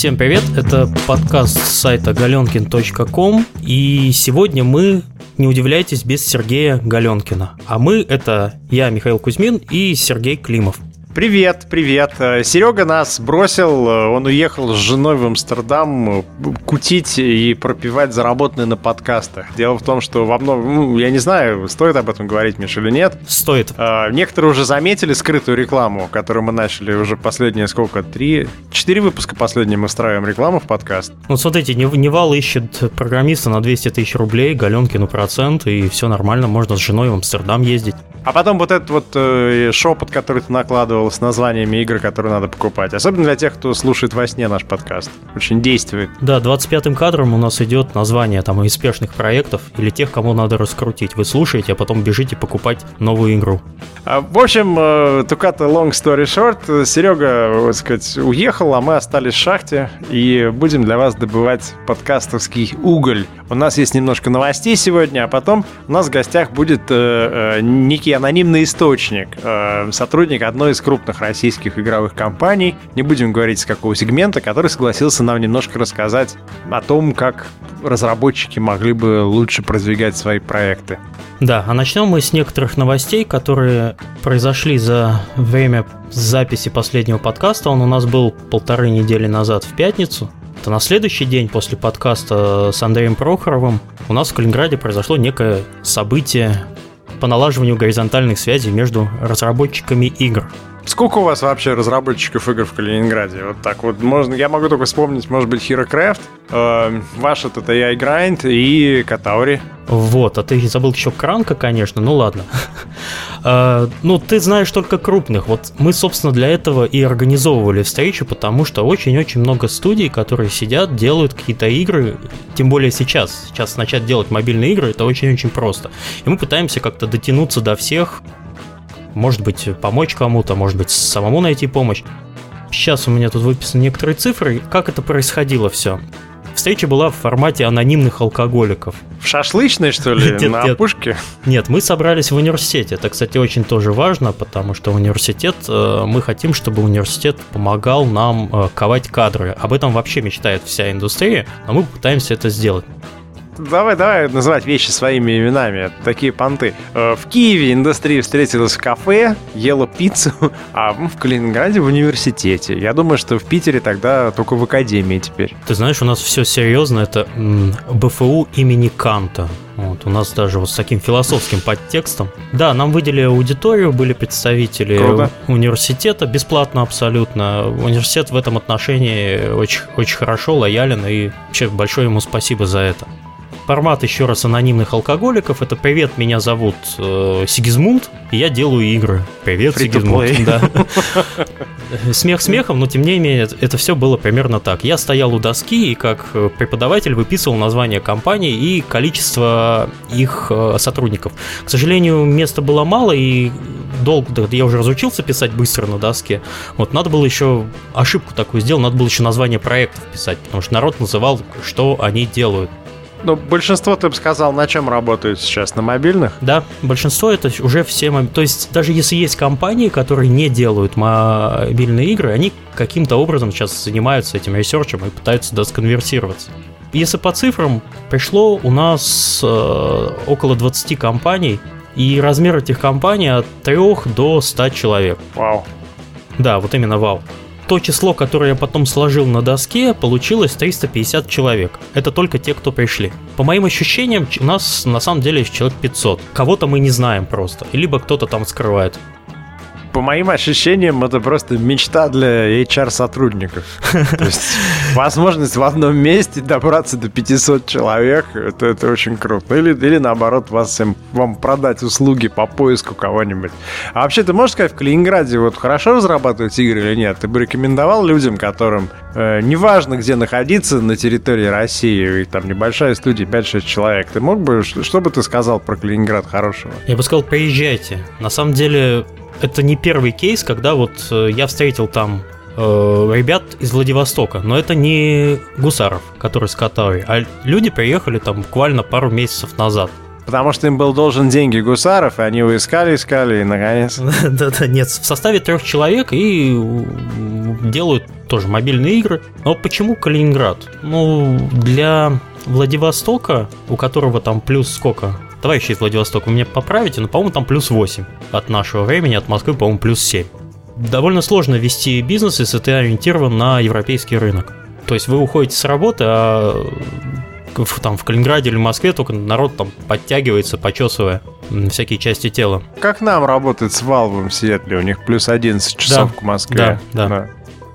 Всем привет, это подкаст с сайта galenkin.com и сегодня мы, не удивляйтесь, без Сергея Галенкина. А мы — это я, Михаил Кузьмин и Сергей Климов. Привет, привет. Э, Серега нас бросил, э, он уехал с женой в Амстердам э, кутить и пропивать заработанные на подкастах. Дело в том, что во многом, ну, я не знаю, стоит об этом говорить, Миша, или нет. Стоит. Некоторые уже заметили скрытую рекламу, которую мы начали уже последние сколько, три, четыре выпуска последние мы встраиваем рекламу в подкаст. Ну, смотрите, Невал ищет программиста на 200 тысяч рублей, Галенкину процент, и все нормально, можно с женой в Амстердам ездить. А потом вот этот вот э, шепот, который ты накладывал с названиями игр, которые надо покупать. Особенно для тех, кто слушает во сне наш подкаст. Очень действует. Да, 25-м кадром у нас идет название там успешных проектов или тех, кому надо раскрутить. Вы слушаете, а потом бежите покупать новую игру. А, в общем, э, cut a long story short, Серега, вот сказать, уехал, а мы остались в шахте и будем для вас добывать подкастовский уголь. У нас есть немножко новостей сегодня, а потом у нас в гостях будет э, э, некий некий анонимный источник, э, сотрудник одной из крупных российских игровых компаний, не будем говорить с какого сегмента, который согласился нам немножко рассказать о том, как разработчики могли бы лучше продвигать свои проекты. Да, а начнем мы с некоторых новостей, которые произошли за время записи последнего подкаста. Он у нас был полторы недели назад в пятницу. Это на следующий день после подкаста с Андреем Прохоровым у нас в Калининграде произошло некое событие, по налаживанию горизонтальных связей между разработчиками игр. Сколько у вас вообще разработчиков игр в Калининграде? Вот так вот. Можно, я могу только вспомнить, может быть, HeroCraft, э, ваш этот AI Grind и Катаури. Вот, а ты забыл еще Кранка, конечно, ну ладно. а, ну, ты знаешь только крупных. Вот мы, собственно, для этого и организовывали встречу, потому что очень-очень много студий, которые сидят, делают какие-то игры, тем более сейчас. Сейчас начать делать мобильные игры, это очень-очень просто. И мы пытаемся как-то дотянуться до всех, может быть, помочь кому-то, может быть, самому найти помощь. Сейчас у меня тут выписаны некоторые цифры, как это происходило все. Встреча была в формате анонимных алкоголиков. В шашлычной, что ли, нет, на нет. опушке? Нет, мы собрались в университете. Это, кстати, очень тоже важно, потому что университет, э, мы хотим, чтобы университет помогал нам э, ковать кадры. Об этом вообще мечтает вся индустрия, но мы пытаемся это сделать давай, давай называть вещи своими именами. Такие понты. Э, в Киеве индустрия встретилась в кафе, ела пиццу, а в Калининграде в университете. Я думаю, что в Питере тогда только в академии теперь. Ты знаешь, у нас все серьезно. Это БФУ имени Канта. Вот, у нас даже вот с таким философским подтекстом. Да, нам выделили аудиторию, были представители Круто. университета, бесплатно абсолютно. Университет в этом отношении очень, очень хорошо, лоялен, и вообще большое ему спасибо за это формат еще раз анонимных алкоголиков. Это «Привет, меня зовут э, Сигизмунд, и я делаю игры». «Привет, Free Сигизмунд». Да. Смех смехом, но тем не менее это все было примерно так. Я стоял у доски и как э, преподаватель выписывал название компании и количество их э, сотрудников. К сожалению, места было мало и долго, я уже разучился писать быстро на доске. Вот надо было еще ошибку такую сделать, надо было еще название проектов писать, потому что народ называл, что они делают. Ну, большинство, ты бы сказал, на чем работают сейчас? На мобильных? Да, большинство это уже все... То есть, даже если есть компании, которые не делают мобильные игры, они каким-то образом сейчас занимаются этим ресерчем и пытаются досконвертироваться. Если по цифрам, пришло у нас э, около 20 компаний, и размер этих компаний от 3 до 100 человек. Вау. Да, вот именно вау то число, которое я потом сложил на доске, получилось 350 человек. Это только те, кто пришли. По моим ощущениям, у нас на самом деле человек 500. Кого-то мы не знаем просто. Либо кто-то там скрывает по моим ощущениям, это просто мечта для HR-сотрудников. То есть возможность в одном месте добраться до 500 человек, это, это очень круто. Или, или наоборот, вас, вам продать услуги по поиску кого-нибудь. А вообще, ты можешь сказать, в Калининграде вот хорошо разрабатывать игры или нет? Ты бы рекомендовал людям, которым э, неважно, где находиться на территории России, и там небольшая студия, 5-6 человек, ты мог бы, что, что бы ты сказал про Калининград хорошего? Я бы сказал, приезжайте. На самом деле, это не первый кейс, когда вот э, я встретил там э, ребят из Владивостока, но это не гусаров, которые с Катары, а люди приехали там буквально пару месяцев назад. Потому что им был должен деньги гусаров, и они его искали, искали, и наконец... Да-да, нет, в составе трех человек и делают тоже мобильные игры. Но почему Калининград? Ну, для Владивостока, у которого там плюс сколько? Товарищи из Владивостока, вы меня поправите, но, по-моему, там плюс 8 от нашего времени, от Москвы, по-моему, плюс 7. Довольно сложно вести бизнес, если ты ориентирован на европейский рынок. То есть вы уходите с работы, а там в Калининграде или Москве только народ там подтягивается, почесывая всякие части тела. Как нам работать с Valve в Сиэтле? У них плюс 11 часов да, к Москве. Да, да. да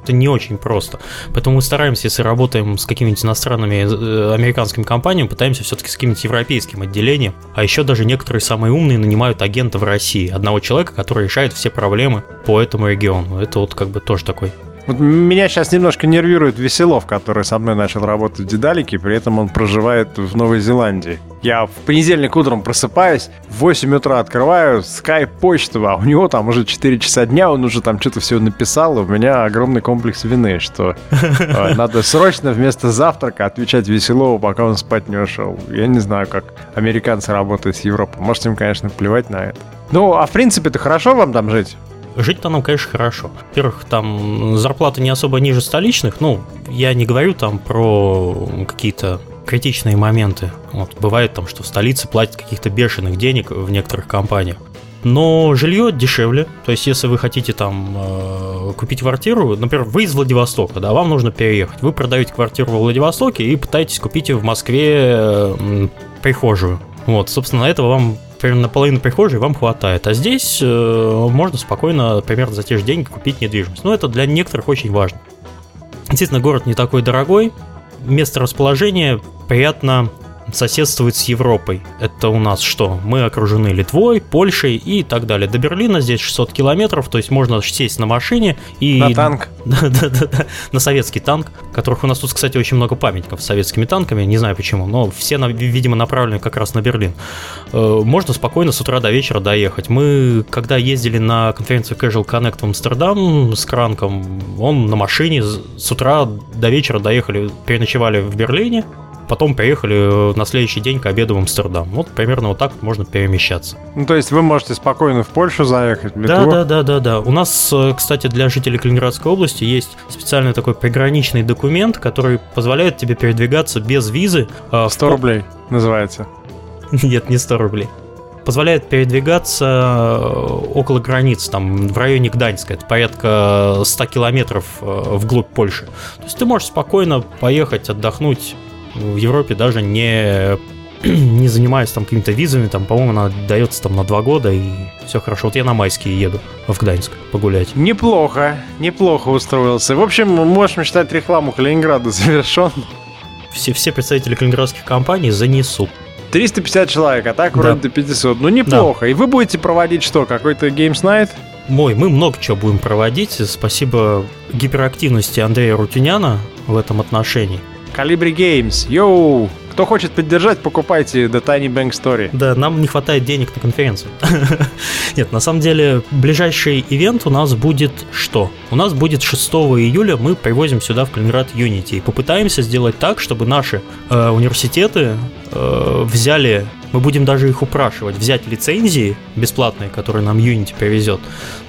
это не очень просто. Поэтому мы стараемся, если работаем с какими-нибудь иностранными э, американскими компаниями, пытаемся все-таки с каким-нибудь европейским отделением. А еще даже некоторые самые умные нанимают агента в России, одного человека, который решает все проблемы по этому региону. Это вот как бы тоже такой вот меня сейчас немножко нервирует Веселов, который со мной начал работать в Дедалике, при этом он проживает в Новой Зеландии. Я в понедельник утром просыпаюсь, в 8 утра открываю скайп почту, а у него там уже 4 часа дня, он уже там что-то все написал, и у меня огромный комплекс вины, что э, надо срочно вместо завтрака отвечать Веселову, пока он спать не ушел. Я не знаю, как американцы работают с Европой. Может, им, конечно, плевать на это. Ну, а в принципе, это хорошо вам там жить? Жить-то нам, конечно, хорошо. Во-первых, там зарплаты не особо ниже столичных. Ну, я не говорю там про какие-то критичные моменты. Вот, бывает там, что в столице платят каких-то бешеных денег в некоторых компаниях. Но жилье дешевле. То есть, если вы хотите там э, купить квартиру, например, вы из Владивостока, да, вам нужно переехать. Вы продаете квартиру в Владивостоке и пытаетесь купить в Москве э, прихожую. Вот, собственно, этого вам примерно на половину прихожей вам хватает. А здесь э, можно спокойно, примерно за те же деньги купить недвижимость. Но это для некоторых очень важно. Естественно, город не такой дорогой. Место расположения приятно соседствует с Европой. Это у нас что? Мы окружены Литвой, Польшей и так далее. До Берлина здесь 600 километров, то есть можно сесть на машине и... На танк. Да-да-да, на советский танк, которых у нас тут, кстати, очень много памятников с советскими танками, не знаю почему, но все, видимо, направлены как раз на Берлин. Э, можно спокойно с утра до вечера доехать. Мы, когда ездили на конференцию Casual Connect в Амстердам с Кранком, он на машине с утра до вечера доехали, переночевали в Берлине, потом приехали э, на следующий день к обеду в Амстердам. Вот примерно вот так можно перемещаться. Ну, то есть вы можете спокойно в Польшу заехать, в Литву? Да, да, да, да, да. У нас, э, кстати, для жителей Калининградской области есть специальный такой приграничный документ, который позволяет тебе передвигаться без визы. 100 э, рублей называется. Нет, не 100 рублей позволяет передвигаться около границ, там в районе Гданьска, это порядка 100 километров вглубь Польши. То есть ты можешь спокойно поехать отдохнуть в Европе даже не не занимаюсь там какими-то визами, там, по-моему, она дается там на два года, и все хорошо. Вот я на майские еду в Гданьск погулять. Неплохо, неплохо устроился. В общем, можем считать рекламу Калининграда завершен. Все, все представители калининградских компаний занесут. 350 человек, а так вроде до 500. Ну, неплохо. Да. И вы будете проводить что, какой-то Games Night? Мой, мы много чего будем проводить. Спасибо гиперактивности Андрея Рутюняна в этом отношении. Калибри Games. Йоу! Кто хочет поддержать, покупайте The Tiny Bank Story. Да, нам не хватает денег на конференцию. Нет, на самом деле, ближайший ивент у нас будет что? У нас будет 6 июля, мы привозим сюда в Калининград Unity и попытаемся сделать так, чтобы наши э, университеты э, взяли мы будем даже их упрашивать взять лицензии бесплатные, которые нам Unity привезет,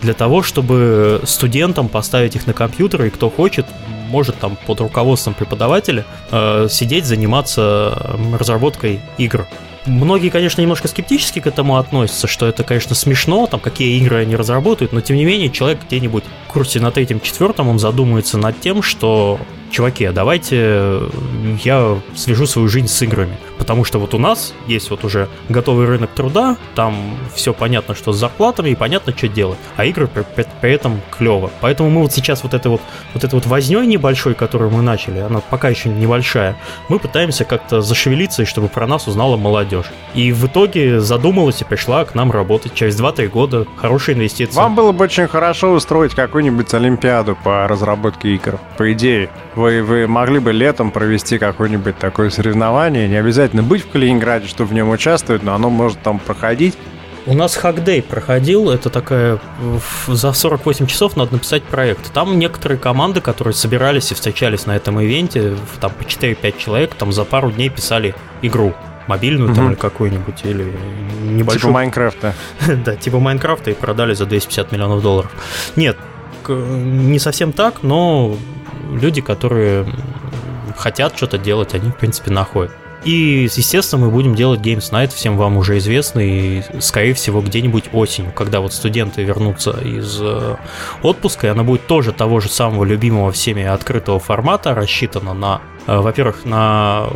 для того, чтобы студентам поставить их на компьютеры, и кто хочет, может там под руководством преподавателя э, сидеть, заниматься разработкой игр. Многие, конечно, немножко скептически к этому относятся, что это, конечно, смешно, там, какие игры они разработают, но, тем не менее, человек где-нибудь в курсе на третьем-четвертом, он задумается над тем, что чуваки, а давайте я свяжу свою жизнь с играми. Потому что вот у нас есть вот уже готовый рынок труда, там все понятно, что с зарплатами, и понятно, что делать. А игры при, при, при этом клево. Поэтому мы вот сейчас вот это вот, вот это вот возней небольшой, которую мы начали, она пока еще небольшая, мы пытаемся как-то зашевелиться, и чтобы про нас узнала молодежь. И в итоге задумалась и пришла к нам работать через 2-3 года. Хорошая инвестиция. Вам было бы очень хорошо устроить какую-нибудь олимпиаду по разработке игр. По идее, вы, вы могли бы летом провести какое-нибудь такое соревнование, не обязательно быть в Калининграде, чтобы в нем участвовать, но оно может там проходить. У нас Хакдей проходил, это такая, за 48 часов надо написать проект. Там некоторые команды, которые собирались и встречались на этом ивенте, там по 4-5 человек, там за пару дней писали игру. мобильную там или какую-нибудь, или небольшую... Типа Майнкрафта. да, типа Майнкрафта и продали за 250 миллионов долларов. Нет, не совсем так, но люди, которые хотят что-то делать, они, в принципе, находят. И, естественно, мы будем делать Games Night, всем вам уже известный, скорее всего, где-нибудь осенью, когда вот студенты вернутся из э, отпуска, и она будет тоже того же самого любимого всеми открытого формата, рассчитана на, э, во-первых, на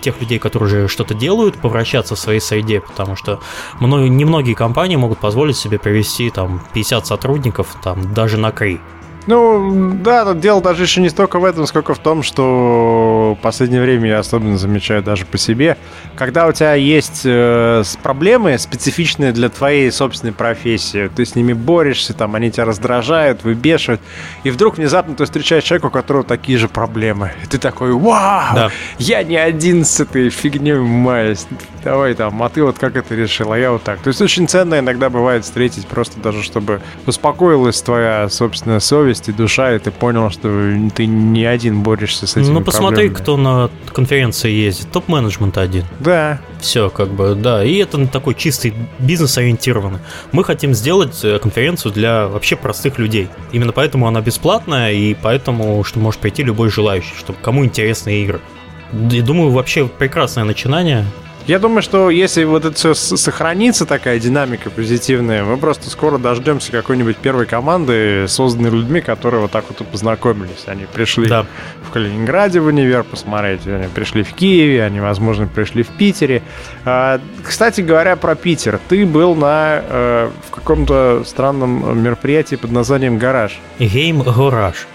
тех людей, которые уже что-то делают, повращаться в своей среде, потому что немногие компании могут позволить себе привести там 50 сотрудников, там даже на Кри. Ну, да, тут дело даже еще не столько в этом, сколько в том, что в последнее время я особенно замечаю даже по себе, когда у тебя есть э, проблемы, специфичные для твоей собственной профессии, ты с ними борешься, там, они тебя раздражают, выбешивают, и вдруг внезапно ты встречаешь человека, у которого такие же проблемы, и ты такой, вау, да. я не один с этой фигней маюсь, давай там, а ты вот как это решил, а я вот так. То есть очень ценно иногда бывает встретить просто даже, чтобы успокоилась твоя собственная совесть, совесть и душа, и ты понял, что ты не один борешься с этим. Ну, посмотри, кто на конференции ездит. Топ-менеджмент один. Да. Все, как бы, да. И это такой чистый бизнес-ориентированный. Мы хотим сделать э, конференцию для вообще простых людей. Именно поэтому она бесплатная, и поэтому, что может прийти любой желающий, чтобы кому интересны игры. И думаю, вообще прекрасное начинание. Я думаю, что если вот это все сохранится, такая динамика позитивная, мы просто скоро дождемся какой-нибудь первой команды, созданной людьми, которые вот так вот познакомились. Они пришли да. в Калининграде в универ посмотреть, они пришли в Киеве, они, возможно, пришли в Питере. А, кстати говоря, про Питер. Ты был на э, в каком-то странном мероприятии под названием «Гараж». Гейм «Гараж».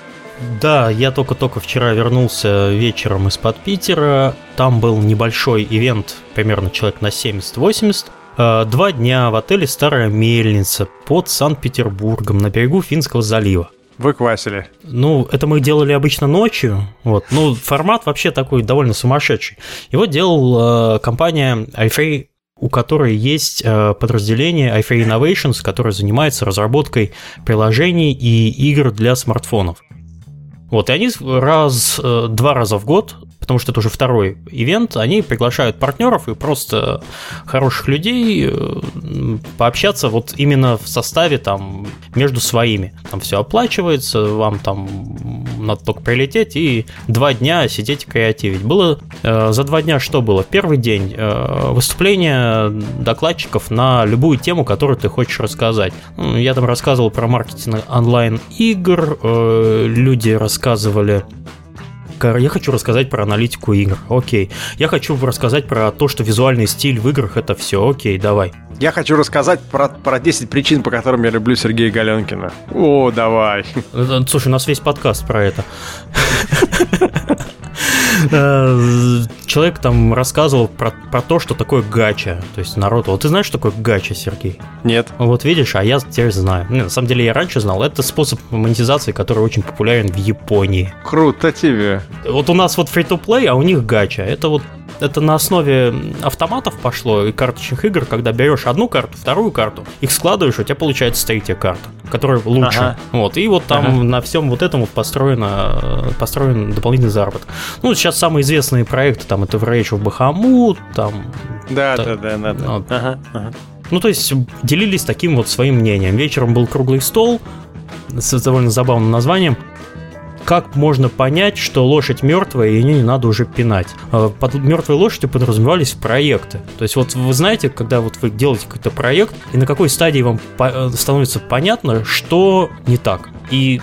Да, я только-только вчера вернулся вечером из-под Питера. Там был небольшой ивент, примерно человек на 70-80. Э, два дня в отеле «Старая мельница» под Санкт-Петербургом на берегу Финского залива. Вы квасили. Ну, это мы делали обычно ночью. Вот. Ну, формат вообще такой довольно сумасшедший. Его делал э, компания iFree у которой есть э, подразделение iFree Innovations, которое занимается разработкой приложений и игр для смартфонов. Вот, и они раз, э, два раза в год потому что это уже второй ивент, они приглашают партнеров и просто хороших людей э, пообщаться вот именно в составе там между своими. Там все оплачивается, вам там надо только прилететь и два дня сидеть и креативить. Было э, за два дня что было? Первый день э, выступление докладчиков на любую тему, которую ты хочешь рассказать. Ну, я там рассказывал про маркетинг онлайн игр, э, люди рассказывали я хочу рассказать про аналитику игр. Окей. Я хочу рассказать про то, что визуальный стиль в играх это все. Окей, давай. Я хочу рассказать про, про 10 причин, по которым я люблю Сергея Галенкина. О, давай. Э, слушай, у нас весь подкаст про это. Э, человек там рассказывал про, про то, что такое гача. То есть народ... Вот ты знаешь, что такое гача, Сергей? Нет. Вот видишь, а я теперь знаю. Ну, на самом деле я раньше знал. Это способ монетизации, который очень популярен в Японии. Круто тебе. Вот у нас вот free-to-play, а у них гача. Это вот это на основе автоматов пошло и карточных игр, когда берешь одну карту, вторую карту, их складываешь, у тебя получается третья карта, которая лучше. Ага. Вот, и вот там ага. на всем вот этом вот построено, построен дополнительный заработок. Ну, сейчас самые известные проекты, там, это Rage of Bahamut, там... Да, та, да, да, да. да. Вот. Ага, ага. Ну, то есть делились таким вот своим мнением. Вечером был круглый стол с довольно забавным названием как можно понять, что лошадь мертвая, и ее не надо уже пинать? А, под мертвой лошадью подразумевались проекты. То есть вот вы знаете, когда вот вы делаете какой-то проект, и на какой стадии вам э, становится понятно, что не так. И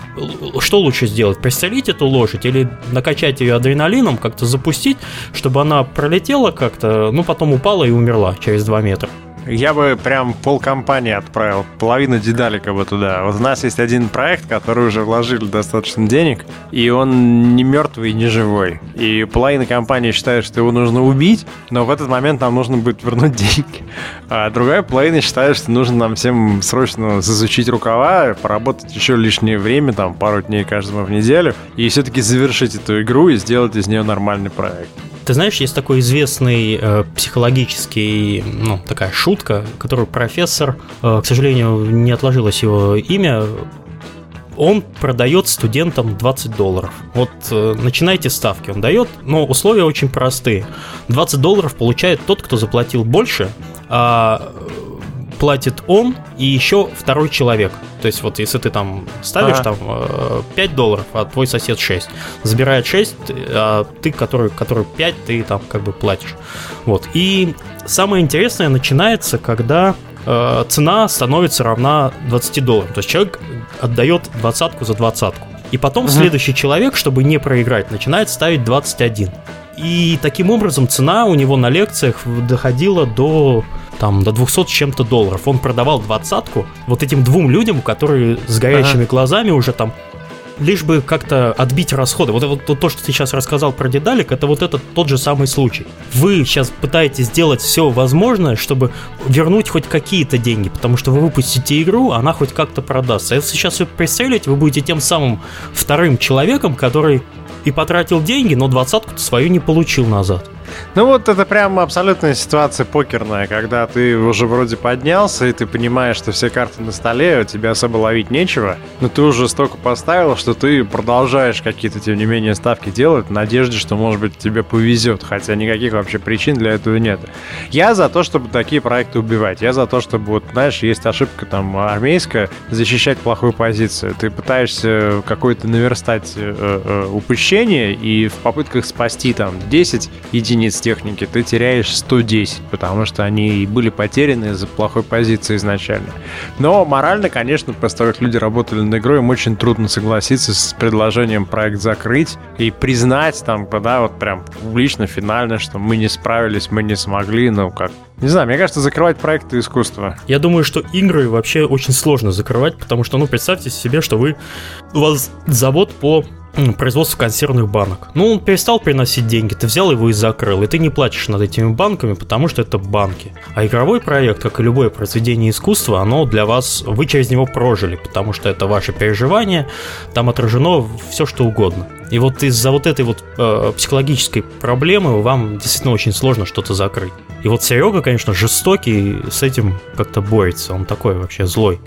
что лучше сделать? Пристрелить эту лошадь или накачать ее адреналином, как-то запустить, чтобы она пролетела как-то, ну потом упала и умерла через 2 метра? Я бы прям пол компании отправил, половину дедалика бы туда. Вот у нас есть один проект, который уже вложили достаточно денег, и он не мертвый, не живой. И половина компании считает, что его нужно убить, но в этот момент нам нужно будет вернуть деньги. А другая половина считает, что нужно нам всем срочно засучить рукава, поработать еще лишнее время, там пару дней каждому в неделю, и все-таки завершить эту игру и сделать из нее нормальный проект. Ты знаешь, есть такой известный э, психологический, ну, такая шутка, которую профессор, э, к сожалению, не отложилось его имя, он продает студентам 20 долларов. Вот э, начинайте ставки, он дает, но условия очень простые. 20 долларов получает тот, кто заплатил больше, а платит он и еще второй человек. То есть вот если ты там ставишь ага. там 5 э, долларов, а твой сосед 6, забирает 6, а ты, который, который 5, ты там как бы платишь. Вот. И самое интересное начинается, когда э, цена становится равна 20 долларам. То есть человек отдает двадцатку за двадцатку. И потом угу. следующий человек, чтобы не проиграть, начинает ставить 21. И таким образом цена у него на лекциях доходила до там до 200 с чем-то долларов. Он продавал двадцатку вот этим двум людям, которые с горящими ага. глазами уже там лишь бы как-то отбить расходы. Вот, вот то, что ты сейчас рассказал про дедалик, это вот этот тот же самый случай. Вы сейчас пытаетесь сделать все возможное, чтобы вернуть хоть какие-то деньги, потому что вы выпустите игру, она хоть как-то продастся. Если сейчас вы пристрелите, вы будете тем самым вторым человеком, который и потратил деньги, но двадцатку свою не получил назад. Ну вот это прям абсолютная ситуация покерная, когда ты уже вроде поднялся, и ты понимаешь, что все карты на столе, у тебя особо ловить нечего, но ты уже столько поставил, что ты продолжаешь какие-то, тем не менее, ставки делать в надежде, что, может быть, тебе повезет, хотя никаких вообще причин для этого нет. Я за то, чтобы такие проекты убивать. Я за то, чтобы, вот, знаешь, есть ошибка там армейская, защищать плохую позицию. Ты пытаешься какое-то наверстать э, э, упущение, и в попытках спасти там 10 единиц единиц техники, ты теряешь 110, потому что они были потеряны из-за плохой позиции изначально. Но морально, конечно, после того, как люди работали над игрой, им очень трудно согласиться с предложением проект закрыть и признать там, да, вот прям публично, финально, что мы не справились, мы не смогли, ну как, не знаю, мне кажется, закрывать проекты искусства. Я думаю, что игры вообще очень сложно закрывать, потому что, ну, представьте себе, что вы... У вас завод по производство консервных банок. Ну, он перестал приносить деньги, ты взял его и закрыл, и ты не платишь над этими банками, потому что это банки. А игровой проект, как и любое произведение искусства, оно для вас, вы через него прожили, потому что это ваше переживание, там отражено все, что угодно. И вот из-за вот этой вот э, психологической проблемы вам действительно очень сложно что-то закрыть. И вот Серега, конечно, жестокий, с этим как-то борется, он такой вообще злой.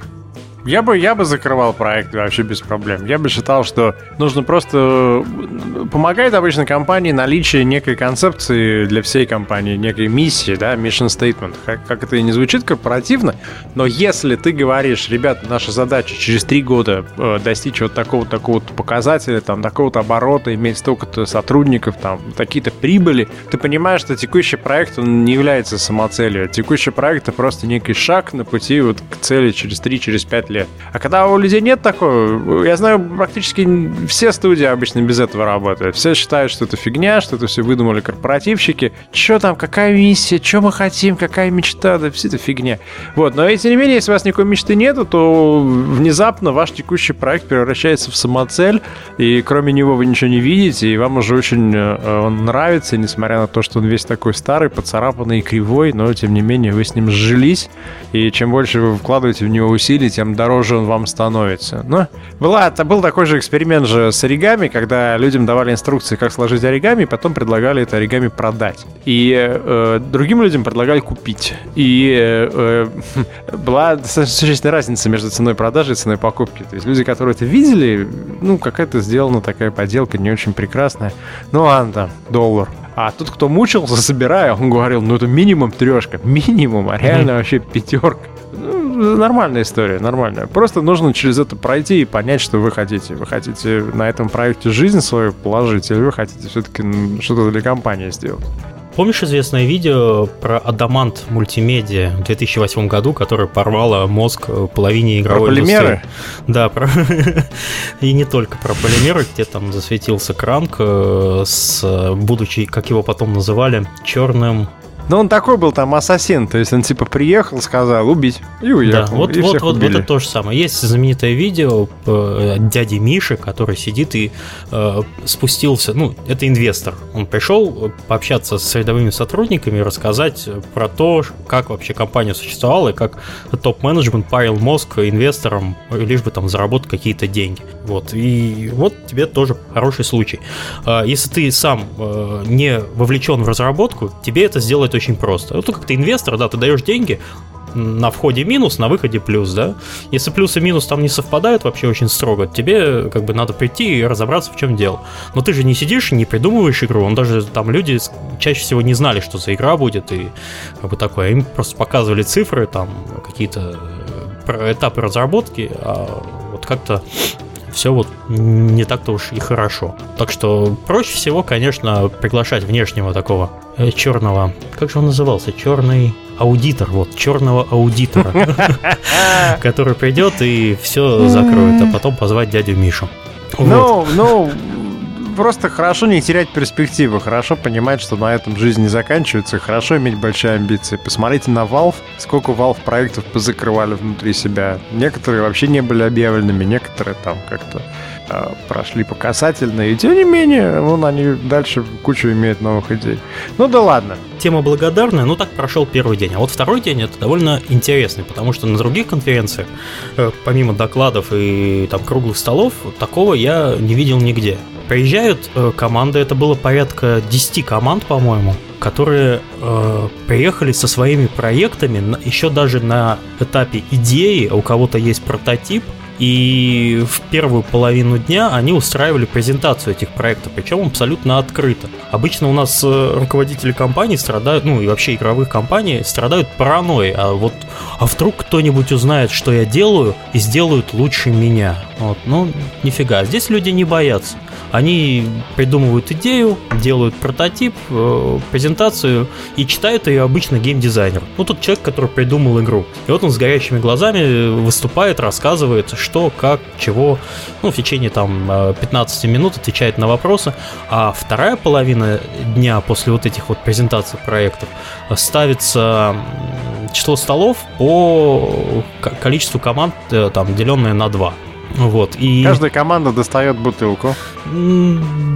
Я бы, я бы закрывал проект вообще без проблем. Я бы считал, что нужно просто... Э, помогает обычно компании наличие некой концепции для всей компании, некой миссии, да, mission statement. Как, как это и не звучит корпоративно, но если ты говоришь, ребят, наша задача через три года э, достичь вот такого-то такого показателя, там, такого-то оборота, иметь столько-то сотрудников, там, такие-то прибыли, ты понимаешь, что текущий проект, он не является самоцелью. Текущий проект — это просто некий шаг на пути вот к цели через 3-5 через лет. А когда у людей нет такого, я знаю, практически все студии обычно без этого работают. Все считают, что это фигня, что это все выдумали корпоративщики. Че там, какая миссия, что мы хотим, какая мечта, да все это фигня. Вот, но тем не менее, если у вас никакой мечты нету, то внезапно ваш текущий проект превращается в самоцель, и кроме него вы ничего не видите, и вам уже очень э, он нравится, несмотря на то, что он весь такой старый, поцарапанный и кривой, но тем не менее вы с ним сжились, и чем больше вы вкладываете в него усилий, тем дороже он вам становится. Но была, это был такой же эксперимент же с оригами, когда людям давали инструкции, как сложить оригами, и потом предлагали это оригами продать. И э, другим людям предлагали купить. И э, э, была существенная разница между ценой продажи и ценой покупки. То есть люди, которые это видели, ну, какая-то сделана такая поделка не очень прекрасная. Ну ладно, доллар. А тот, кто мучился, собирая, он говорил, ну это минимум трешка, минимум, а реально вообще пятерка нормальная история, нормальная. Просто нужно через это пройти и понять, что вы хотите. Вы хотите на этом проекте жизнь свою положить, или вы хотите все-таки что-то для компании сделать. Помнишь известное видео про Адамант мультимедиа в 2008 году, которое порвало мозг половине игровой Про полимеры? Да, про... и не только про полимеры, где там засветился Кранк э, с, будучи, как его потом называли, черным но он такой был там ассасин, то есть он типа приехал, сказал убить и уехал. Да, вот, и вот, вот, вот это то же самое. Есть знаменитое видео э, дяди Миши, который сидит и э, спустился, ну, это инвестор. Он пришел пообщаться с рядовыми сотрудниками, рассказать про то, как вообще компания существовала и как топ-менеджмент парил мозг инвесторам, лишь бы там заработать какие-то деньги. Вот, и вот тебе тоже хороший случай. Э, если ты сам э, не вовлечен в разработку, тебе это сделать очень просто. Вот как ты инвестор, да, ты даешь деньги, на входе минус, на выходе плюс, да? Если плюс и минус там не совпадают вообще очень строго, тебе как бы надо прийти и разобраться, в чем дело. Но ты же не сидишь, не придумываешь игру, он даже там люди чаще всего не знали, что за игра будет, и как бы такое. Им просто показывали цифры, там какие-то э, этапы разработки, а вот как-то все вот не так-то уж и хорошо. Так что проще всего, конечно, приглашать внешнего такого э, черного, как же он назывался, черный аудитор, вот, черного аудитора, который придет и все закроет, а потом позвать дядю Мишу. Ну, ну, просто хорошо не терять перспективы, хорошо понимать, что на этом жизнь не заканчивается, хорошо иметь большие амбиции. Посмотрите на Valve, сколько Valve проектов позакрывали внутри себя. Некоторые вообще не были объявленными, некоторые там как-то э, прошли по касательной. И тем не менее, вон они дальше кучу имеют новых идей. Ну да ладно. Тема благодарная, ну так прошел первый день. А вот второй день это довольно интересный, потому что на других конференциях, э, помимо докладов и там круглых столов, такого я не видел нигде приезжают э, команды, это было порядка 10 команд, по-моему, которые э, приехали со своими проектами, еще даже на этапе идеи, у кого-то есть прототип, и в первую половину дня они устраивали презентацию этих проектов, причем абсолютно открыто. Обычно у нас э, руководители компаний страдают, ну и вообще игровых компаний страдают паранойей, а вот а вдруг кто-нибудь узнает, что я делаю, и сделают лучше меня. Вот, ну, нифига, здесь люди не боятся. Они придумывают идею, делают прототип, э, презентацию и читают ее обычно геймдизайнер. Ну, тут человек, который придумал игру. И вот он с горящими глазами выступает, рассказывает, что, как, чего. Ну, в течение там 15 минут отвечает на вопросы. А вторая половина дня после вот этих вот презентаций проектов ставится число столов по количеству команд, э, там, деленное на 2. Вот, и... Каждая команда достает бутылку.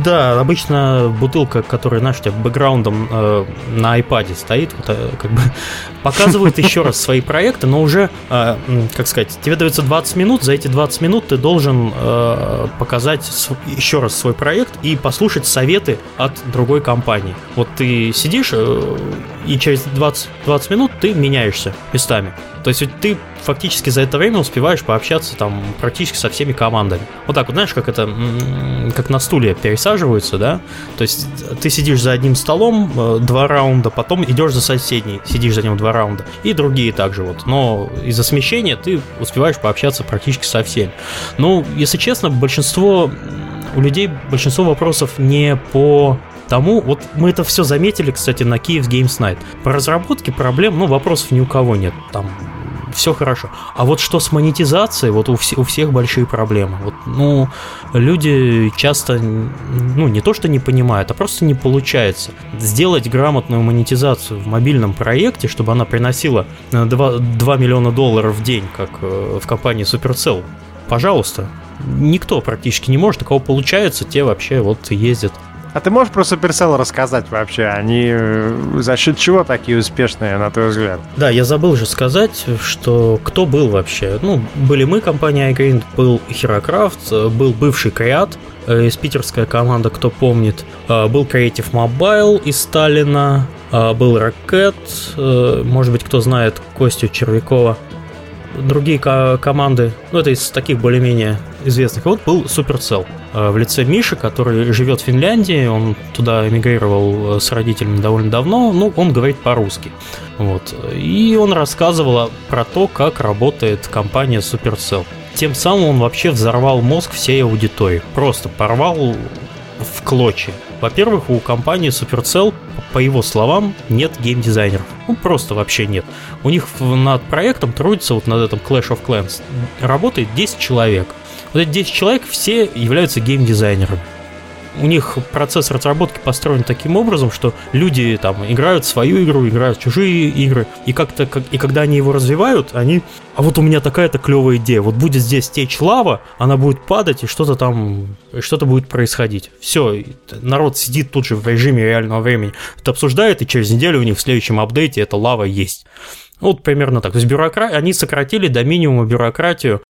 Да, обычно бутылка, которая, знаешь, у тебя бэкграундом э, на iPad стоит, вот, э, как бы показывает еще раз свои проекты, но уже, э, как сказать, тебе дается 20 минут, за эти 20 минут ты должен э, показать еще раз свой проект и послушать советы от другой компании. Вот ты сидишь, э, и через 20, 20 минут ты меняешься местами. То есть ты фактически за это время успеваешь пообщаться там практически со всеми командами. Вот так вот, знаешь, как это, как на стуле пересаживаются, да? То есть ты сидишь за одним столом э, два раунда, потом идешь за соседний, сидишь за ним два раунда, и другие также вот. Но из-за смещения ты успеваешь пообщаться практически со всеми. Ну, если честно, большинство у людей большинство вопросов не по тому, вот мы это все заметили, кстати, на Киев Games Night. По разработке проблем, ну, вопросов ни у кого нет. Там все хорошо. А вот что с монетизацией, вот у, вс- у всех большие проблемы. Вот, ну, люди часто, ну, не то что не понимают, а просто не получается. Сделать грамотную монетизацию в мобильном проекте, чтобы она приносила 2, э, 2 миллиона долларов в день, как э, в компании Supercell, пожалуйста. Никто практически не может, у кого получается, те вообще вот ездят а ты можешь про Supercell рассказать вообще? Они э, за счет чего такие успешные, на твой взгляд? Да, я забыл же сказать, что кто был вообще. Ну, были мы, компания iGreen, был Herocraft, был бывший Креат, э, из питерская команда, кто помнит. Э, был Creative Mobile из Сталина, был Rocket, может быть, кто знает Костю Червякова другие команды, ну это из таких более-менее известных. вот был Supercell э, в лице Миши, который живет в Финляндии, он туда эмигрировал э, с родителями довольно давно, ну он говорит по-русски. Вот. И он рассказывал про то, как работает компания Supercell. Тем самым он вообще взорвал мозг всей аудитории. Просто порвал в клочья. Во-первых, у компании Supercell, по его словам, нет геймдизайнеров. Ну, просто вообще нет. У них над проектом трудится, вот над этим Clash of Clans, работает 10 человек. Вот эти 10 человек все являются геймдизайнерами у них процесс разработки построен таким образом, что люди там играют свою игру, играют чужие игры, и как-то, как, и когда они его развивают, они, а вот у меня такая-то клевая идея, вот будет здесь течь лава, она будет падать, и что-то там, что-то будет происходить. Все, народ сидит тут же в режиме реального времени, это обсуждает, и через неделю у них в следующем апдейте эта лава есть. Вот примерно так. То есть бюрокра... они сократили до минимума бюрократию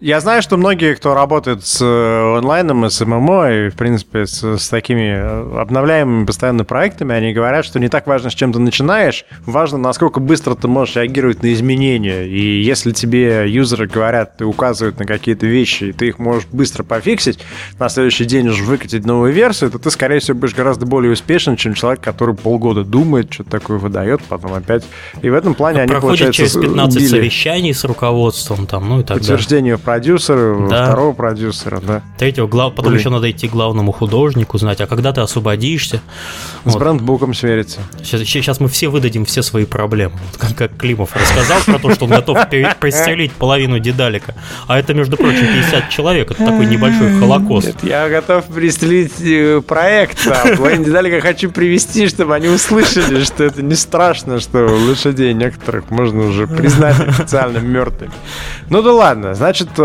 Я знаю, что многие, кто работает с э, онлайном и с ММО, и, в принципе, с, с такими э, обновляемыми постоянно проектами, они говорят, что не так важно, с чем ты начинаешь, важно, насколько быстро ты можешь реагировать на изменения. И если тебе юзеры говорят, ты указывают на какие-то вещи, и ты их можешь быстро пофиксить, на следующий день уже выкатить новую версию, то ты, скорее всего, будешь гораздо более успешен, чем человек, который полгода думает, что-то такое выдает, потом опять. И в этом плане они, Проходит получается, через 15 убили. совещаний с руководством, там, ну и так далее продюсера, да. второго продюсера, да. Третьего, глав... потом Блин. еще надо идти к главному художнику, знать, а когда ты освободишься. С вот. брендбуком свериться. Сейчас, сейчас мы все выдадим все свои проблемы. Вот как, как Климов рассказал про то, что он готов пристрелить половину дедалика. А это, между прочим, 50 человек. Это такой небольшой холокост. Нет, я готов пристрелить э, проект. А половину дедалика хочу привести, чтобы они услышали, что это не страшно, что лошадей некоторых можно уже признать официально мертвыми. Ну да ладно, значит,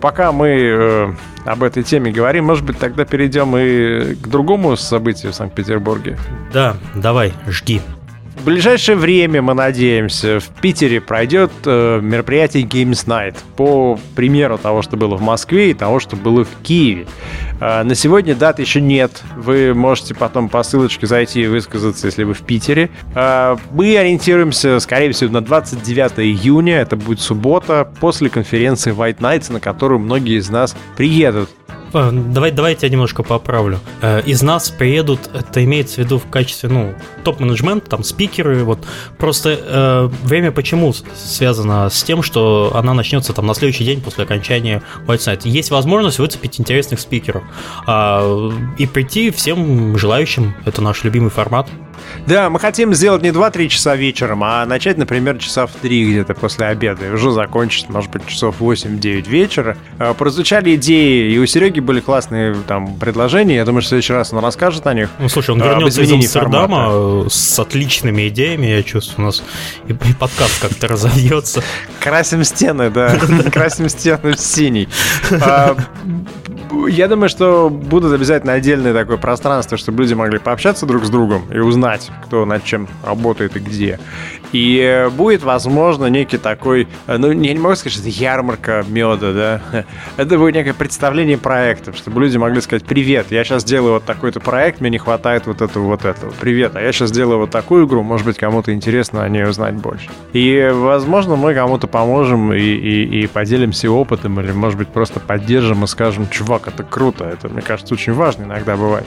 пока мы э, об этой теме говорим, может быть, тогда перейдем и к другому событию в Санкт-Петербурге. Да, давай, жги. В ближайшее время, мы надеемся, в Питере пройдет э, мероприятие Games Night по примеру того, что было в Москве и того, что было в Киеве. Э, на сегодня дат еще нет. Вы можете потом по ссылочке зайти и высказаться, если вы в Питере. Э, мы ориентируемся, скорее всего, на 29 июня. Это будет суббота после конференции White Nights, на которую многие из нас приедут. Давай, давайте я немножко поправлю. Э, из нас приедут, это имеется в виду в качестве, ну, топ-менеджмент, там, спикеры, вот. Просто э, время почему связано с тем, что она начнется там на следующий день после окончания White Night. Есть возможность выцепить интересных спикеров э, и прийти всем желающим. Это наш любимый формат. Да, мы хотим сделать не 2-3 часа вечером, а начать, например, часа в 3 где-то после обеда и уже закончить, может быть, часов 8-9 вечера. Э, прозвучали идеи, и у Сереги были классные там предложения. Я думаю, что в следующий раз он расскажет о них. Ну, слушай, он вернется из Амстердама формата. с отличными идеями. Я чувствую, у нас и, и подкаст как-то разовьется. Красим стены, да. Красим стены в синий. Я думаю, что будут обязательно отдельное такое пространство, чтобы люди могли пообщаться друг с другом и узнать, кто над чем работает и где. И будет, возможно, некий такой, ну, я не могу сказать, что это ярмарка меда, да. Это будет некое представление проектов, чтобы люди могли сказать, привет, я сейчас делаю вот такой-то проект, мне не хватает вот этого, вот этого. Привет, а я сейчас делаю вот такую игру, может быть, кому-то интересно о ней узнать больше. И, возможно, мы кому-то поможем и, и, и поделимся опытом, или, может быть, просто поддержим и скажем, чувак, это круто, это, мне кажется, очень важно иногда бывает.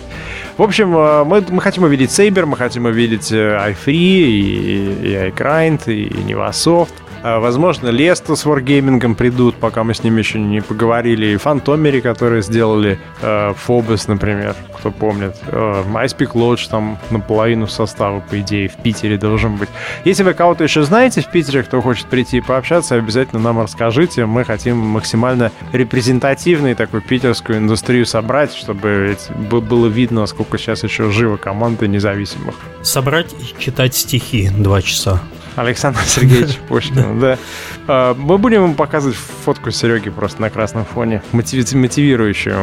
В общем, э, мы, мы хотим увидеть Saber, мы хотим увидеть э, iFree и, и Grind и Nevasoft. А, возможно, Леста с Wargaming придут, пока мы с ними еще не поговорили. И Фантомери, которые сделали э, Phobos, например, кто помнит. Э, MySpeak Lodge там наполовину состава, по идее, в Питере должен быть. Если вы кого-то еще знаете в Питере, кто хочет прийти и пообщаться, обязательно нам расскажите. Мы хотим максимально репрезентативной такой питерскую индустрию собрать, чтобы было видно, сколько сейчас еще живо команды независимых. Собрать и читать стихи два часа. Александр Сергеевич Пушкин, да. А, мы будем ему показывать фотку Сереги просто на красном фоне, мотивирующую.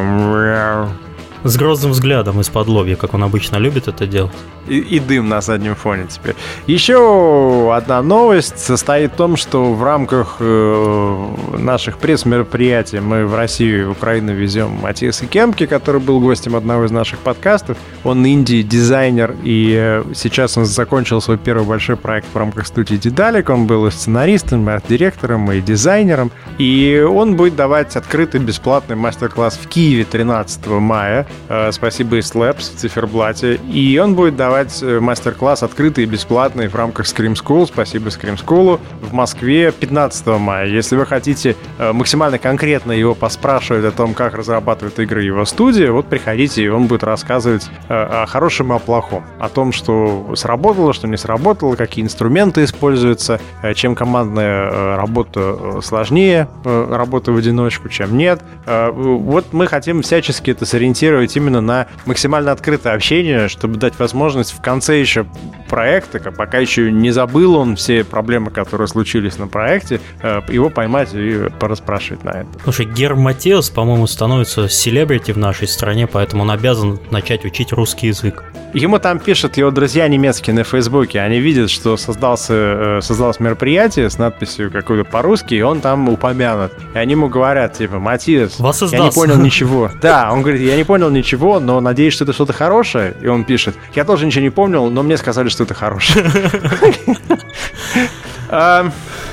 С грозным взглядом из-под лобья, как он обычно любит это делать и, и дым на заднем фоне теперь. Еще одна новость состоит в том, что в рамках э, наших пресс-мероприятий мы в Россию и Украину везем Матиаса Кемки, который был гостем одного из наших подкастов. Он инди-дизайнер, и э, сейчас он закончил свой первый большой проект в рамках студии Дедалик. Он был и сценаристом, и арт-директором, и дизайнером. И он будет давать открытый бесплатный мастер-класс в Киеве 13 мая. Э, спасибо и Labs в циферблате. И он будет давать э, мастер-класс открытый и бесплатный в рамках Scream School. Спасибо Scream School. В Москве 15 мая. Если вы хотите э, максимально конкретно его поспрашивать о том, как разрабатывает игры его студия, вот приходите, и он будет рассказывать о хорошем и о плохом. О том, что сработало, что не сработало, какие инструменты используются, чем командная работа сложнее, работа в одиночку, чем нет. Вот мы хотим всячески это сориентировать настроить именно на максимально открытое общение, чтобы дать возможность в конце еще проекта, пока еще не забыл он все проблемы, которые случились на проекте, э, его поймать и порасспрашивать на это. Слушай, Гер Матеус, по-моему, становится селебрити в нашей стране, поэтому он обязан начать учить русский язык. Ему там пишут его друзья немецкие на Фейсбуке. Они видят, что создался, э, создалось мероприятие с надписью какой-то по-русски, и он там упомянут. И они ему говорят, типа, Матиас, я не понял ничего. Да, он говорит, я не понял ничего, но надеюсь, что это что-то хорошее. И он пишет, я тоже ничего не помнил, но мне сказали, что это хорошее.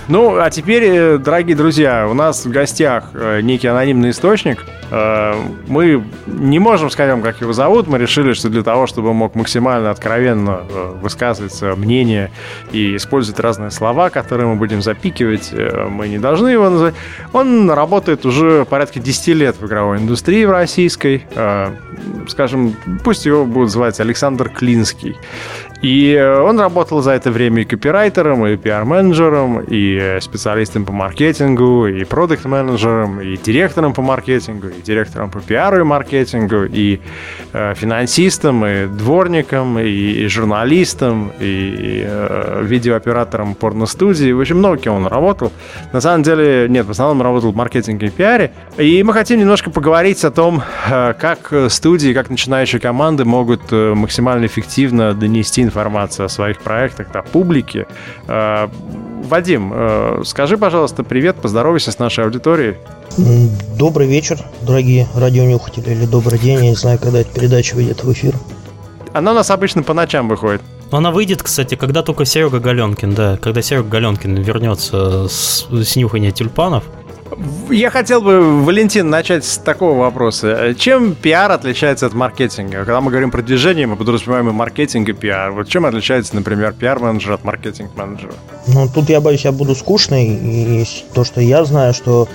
Ну, а теперь, э, дорогие друзья, у нас в гостях э, некий анонимный источник. Э, мы не можем сказать вам, как его зовут. Мы решили, что для того, чтобы он мог максимально откровенно высказывать свое мнение и использовать разные слова, которые мы будем запикивать, мы не должны его называть. Он работает уже порядка 10 лет в игровой индустрии в российской. Скажем, пусть его будут звать Александр Клинский. И он работал за это время и копирайтером, и пиар-менеджером, и специалистом по маркетингу, и продукт-менеджером, и директором по маркетингу, и директором по пиару и маркетингу, и э, финансистом, и дворником, и, и журналистом, и, и э, видеооператором порностудии. В общем, много кем он работал. На самом деле, нет, в основном работал в маркетинге и пиаре. И мы хотим немножко поговорить о том, э, как студии, как начинающие команды могут э, максимально эффективно донести информацию о своих проектах до публики. Э, Вадим, э, скажи, пожалуйста, привет, поздоровайся с нашей аудиторией. Добрый вечер, дорогие радионюхатели, или добрый день, я не знаю, когда эта передача выйдет в эфир. Она у нас обычно по ночам выходит. Но она выйдет, кстати, когда только Серега Галенкин, да, когда Серега Галенкин вернется с, с нюхания тюльпанов. Я хотел бы, Валентин, начать с такого вопроса. Чем пиар отличается от маркетинга? Когда мы говорим про движение, мы подразумеваем и маркетинг, и пиар. Вот чем отличается, например, пиар-менеджер от маркетинг-менеджера? Ну, тут я боюсь, я буду скучный. И то, что я знаю, что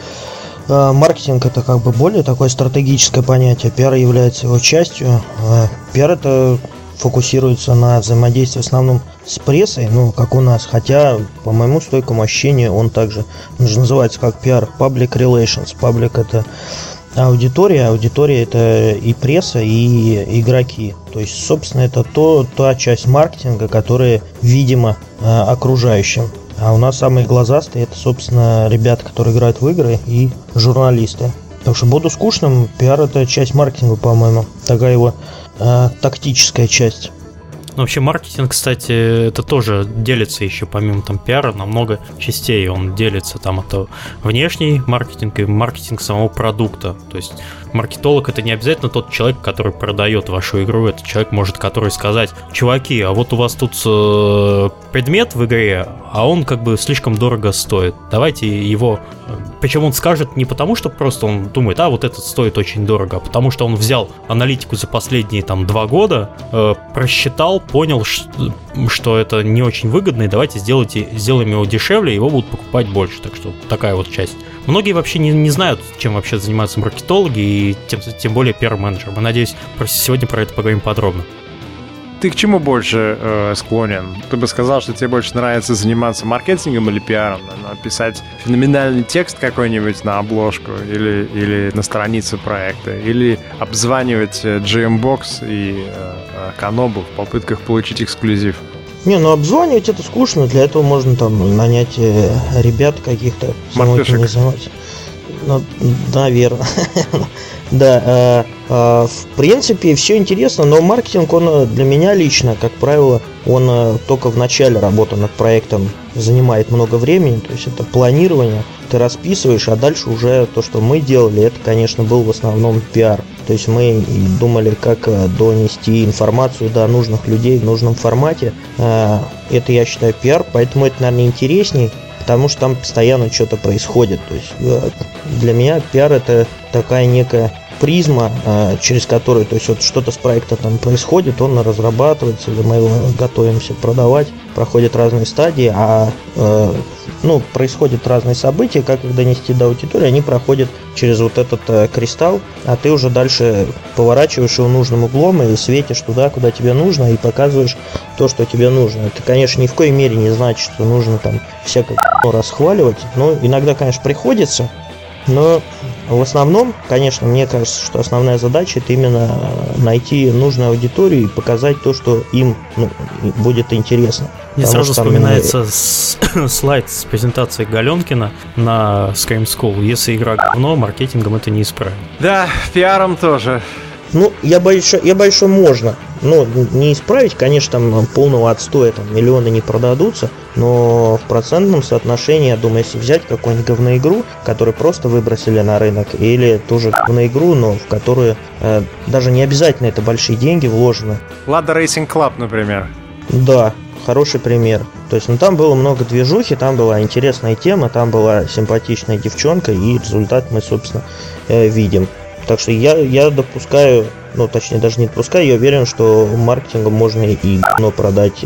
э, маркетинг это как бы более такое стратегическое понятие. Пиар является его частью. Э, пиар это фокусируется на взаимодействии в основном с прессой, ну, как у нас, хотя, по моему стойкому ощущению, он также, он же называется как PR, Public Relations. Public это аудитория, аудитория это и пресса, и игроки. То есть, собственно, это то, та часть маркетинга, которая видимо э, окружающим. А у нас самые глазастые это, собственно, ребята, которые играют в игры и журналисты. Так что буду скучным, пиар это часть маркетинга, по-моему. Такая его э, тактическая часть. Ну, вообще маркетинг, кстати, это тоже делится еще помимо там пиара на много частей. Он делится там это внешний маркетинг и маркетинг самого продукта. То есть маркетолог это не обязательно тот человек, который продает вашу игру. Это человек может, который сказать, чуваки, а вот у вас тут э, предмет в игре, а он как бы слишком дорого стоит. Давайте его... Причем он скажет не потому, что просто он думает, а вот этот стоит очень дорого, а потому что он взял аналитику за последние там два года, э, просчитал, понял, что это не очень выгодно, и давайте сделайте, сделаем его дешевле, его будут покупать больше. Так что такая вот часть. Многие вообще не, не знают, чем вообще занимаются маркетологи, и тем, тем более пиар-менеджер. Мы, надеюсь, сегодня про это поговорим подробно. Ты к чему больше э, склонен? Ты бы сказал, что тебе больше нравится заниматься маркетингом или пиаром? Написать феноменальный текст какой-нибудь на обложку или, или на странице проекта? Или обзванивать э, GMBox и э, Канобу в попытках получить эксклюзив? Не, ну обзванивать это скучно, для этого можно там нанять э, ребят каких-то, самой Ну, наверное. Да, э, э, в принципе, все интересно, но маркетинг, он э, для меня лично, как правило, он только в начале работы над проектом занимает много времени, то есть это планирование, ты расписываешь, а дальше уже то, что мы делали, это, конечно, был в основном пиар. То есть мы думали, как донести информацию до нужных людей в нужном формате. Это, я считаю, пиар, поэтому это, наверное, интереснее, потому что там постоянно что-то происходит. То есть э, для меня пиар это такая некая призма, э, через которую, то есть вот что-то с проекта там происходит, он разрабатывается, или мы его готовимся продавать, проходят разные стадии, а э, ну, происходят разные события, как их донести до аудитории, они проходят через вот этот э, кристалл, а ты уже дальше поворачиваешь его нужным углом и светишь туда, куда тебе нужно, и показываешь то, что тебе нужно. Это, конечно, ни в коей мере не значит, что нужно там всякое расхваливать, но иногда, конечно, приходится, но в основном, конечно, мне кажется, что основная задача это именно найти нужную аудиторию и показать то, что им ну, будет интересно. Мне сразу что вспоминается там... слайд с презентацией Галенкина на Scream School. Если игра говно, маркетингом это не исправить. Да, пиаром тоже. Ну, я боюсь, я боюсь, что можно. Ну, не исправить, конечно, там полного отстоя, там миллионы не продадутся, но в процентном соотношении, я думаю, если взять какую-нибудь говноигру, которую просто выбросили на рынок, или ту же говноигру, но в которую э, даже не обязательно это большие деньги вложены. Лада Racing Club, например. Да, хороший пример. То есть, ну там было много движухи, там была интересная тема, там была симпатичная девчонка, и результат мы, собственно, э, видим. Так что я, я допускаю, ну точнее даже не допускаю, я уверен, что маркетингом можно и но продать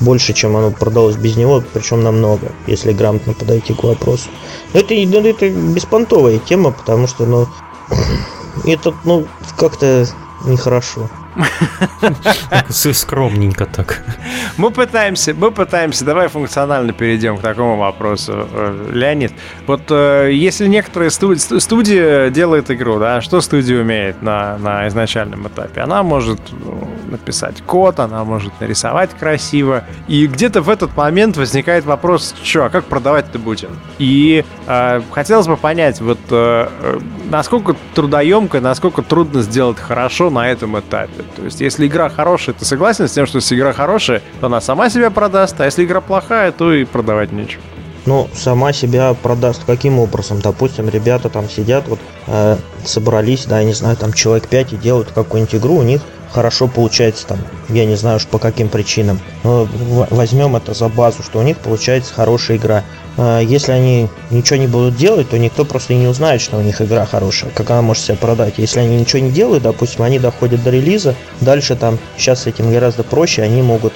больше, чем оно продалось без него, причем намного, если грамотно подойти к вопросу. Но это, ну, это беспонтовая тема, потому что, ну, это, ну, как-то нехорошо. Скромненько так. Мы пытаемся, мы пытаемся, давай функционально перейдем к такому вопросу. Э, Леонид, вот э, если некоторые студии, студия делает игру, да, что студия умеет на, на изначальном этапе? Она может ну, написать код, она может нарисовать красиво, и где-то в этот момент возникает вопрос, что, а как продавать-то будем? И э, хотелось бы понять, вот э, э насколько трудоемко, насколько трудно сделать хорошо на этом этапе. То есть, если игра хорошая, ты согласен с тем, что если игра хорошая, то она сама себя продаст, а если игра плохая, то и продавать нечего. Ну, сама себя продаст каким образом? Допустим, ребята там сидят, вот э, собрались, да, я не знаю, там человек 5 и делают какую-нибудь игру, у них хорошо получается там, я не знаю уж по каким причинам. Но возьмем это за базу, что у них получается хорошая игра. А, если они ничего не будут делать, то никто просто и не узнает, что у них игра хорошая, как она может себя продать. Если они ничего не делают, допустим, они доходят до релиза, дальше там, сейчас с этим гораздо проще, они могут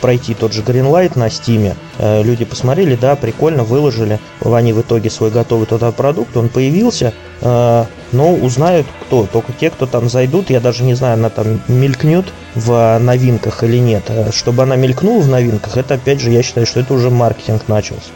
пройти тот же Greenlight на Steam. Э, люди посмотрели, да, прикольно, выложили, они в итоге свой готовый туда продукт, он появился, э, но узнают кто, только те, кто там зайдут, я даже не знаю, она там мелькнет в новинках или нет. Чтобы она мелькнула в новинках, это опять же, я считаю, что это уже маркетинг начался